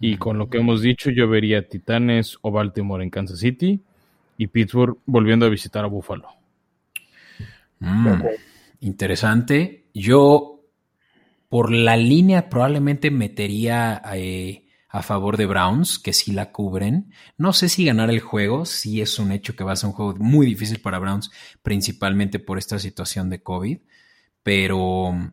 Y con lo que hemos dicho, yo vería Titanes o Baltimore en Kansas City y Pittsburgh volviendo a visitar a Buffalo. Mm, interesante. Yo, por la línea, probablemente metería eh, a favor de Browns, que sí la cubren. No sé si ganar el juego, sí es un hecho que va a ser un juego muy difícil para Browns, principalmente por esta situación de COVID, pero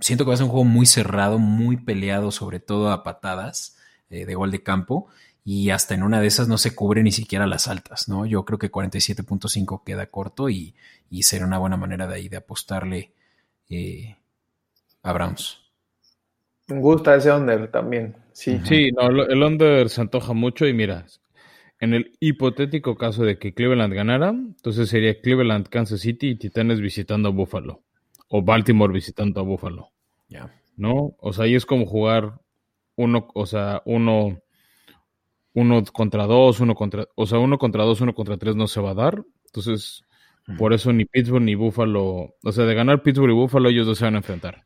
siento que va a ser un juego muy cerrado, muy peleado, sobre todo a patadas eh, de gol de campo y hasta en una de esas no se cubre ni siquiera las altas, ¿no? Yo creo que 47.5 queda corto y, y, será una buena manera de ahí de apostarle eh, a Browns. Me gusta ese under también, sí. Sí, no, el under se antoja mucho y mira, en el hipotético caso de que Cleveland ganara, entonces sería Cleveland, Kansas City y Titanes visitando a Buffalo o Baltimore visitando a Buffalo. Ya. ¿No? O sea, ahí es como jugar uno, o sea, uno uno contra dos, uno contra, o sea, uno contra dos, uno contra tres no se va a dar. Entonces, por eso ni Pittsburgh ni Buffalo, o sea, de ganar Pittsburgh y Buffalo, ellos dos se van a enfrentar.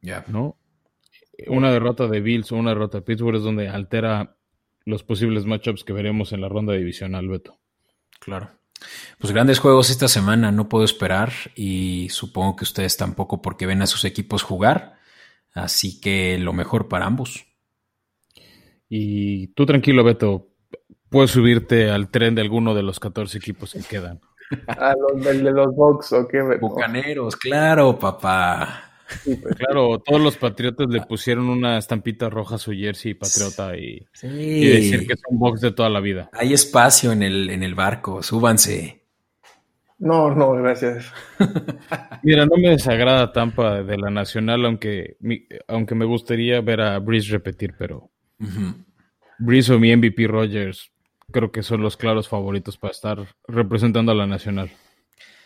Ya. ¿No? Una derrota de Bills o una derrota de Pittsburgh es donde altera los posibles matchups que veremos en la ronda divisional, Beto. Claro. Pues grandes juegos esta semana, no puedo esperar y supongo que ustedes tampoco porque ven a sus equipos jugar. Así que lo mejor para ambos. Y tú tranquilo, Beto, puedes subirte al tren de alguno de los 14 equipos que quedan. Ah, los del de los Bucks, ¿o qué, Beto? Bucaneros, claro, papá. Pues, claro, todos los patriotas le pusieron una estampita roja a su jersey patriota y, y decir que son Bucks de toda la vida. Hay espacio en el, en el barco, súbanse. No, no, gracias. Mira, no me desagrada Tampa de la Nacional, aunque, aunque me gustaría ver a Breeze repetir, pero uh mi MVP Rogers creo que son los claros favoritos para estar representando a la Nacional.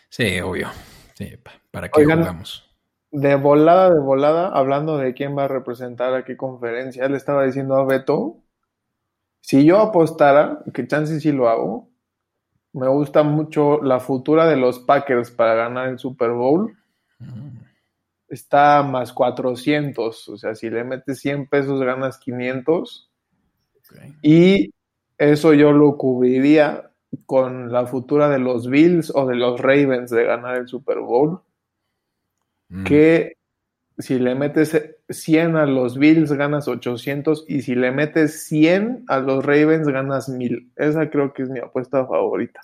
Sí, obvio. Sí, ¿para qué jugamos? De volada, de volada, hablando de quién va a representar a qué conferencia, le estaba diciendo a Beto, si yo apostara, que chance sí lo hago, me gusta mucho la futura de los Packers para ganar el Super Bowl. Mm está más 400, o sea, si le metes 100 pesos ganas 500. Y eso yo lo cubriría con la futura de los Bills o de los Ravens de ganar el Super Bowl. Mm. Que si le metes 100 a los Bills ganas 800 y si le metes 100 a los Ravens ganas 1000. Esa creo que es mi apuesta favorita.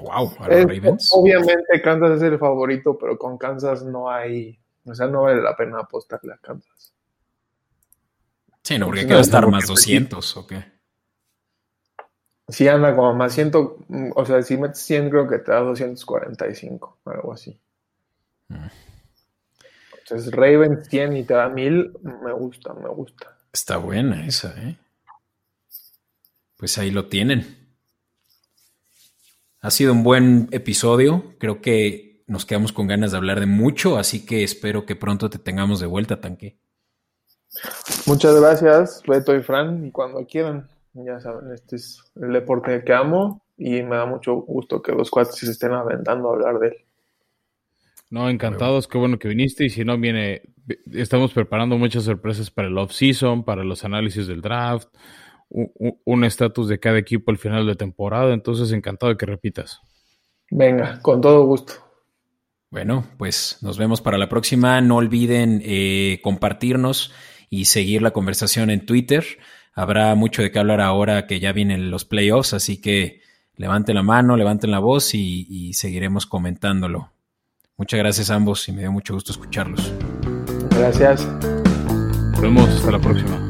Wow, a los Ravens. Obviamente Kansas es el favorito, pero con Kansas no hay o sea, no vale la pena apostarle a Kansas. Sí, no, porque hay que estar más 200 o qué. Sí, anda como más 100, o sea, si metes 100 creo que te da 245, algo así. Mm. Entonces, Raven 100 y te da 1000, me gusta, me gusta. Está buena esa, ¿eh? Pues ahí lo tienen. Ha sido un buen episodio. Creo que nos quedamos con ganas de hablar de mucho, así que espero que pronto te tengamos de vuelta, Tanque. Muchas gracias, Beto y Fran, y cuando quieran, ya saben, este es el deporte que amo y me da mucho gusto que los cuates se estén aventando a hablar de él. No, encantados, qué bueno que viniste y si no viene, estamos preparando muchas sorpresas para el off-season, para los análisis del draft, un estatus de cada equipo al final de temporada, entonces encantado de que repitas. Venga, con todo gusto. Bueno, pues nos vemos para la próxima. No olviden eh, compartirnos y seguir la conversación en Twitter. Habrá mucho de qué hablar ahora que ya vienen los playoffs, así que levanten la mano, levanten la voz y, y seguiremos comentándolo. Muchas gracias a ambos y me dio mucho gusto escucharlos. Gracias. Nos vemos hasta la próxima.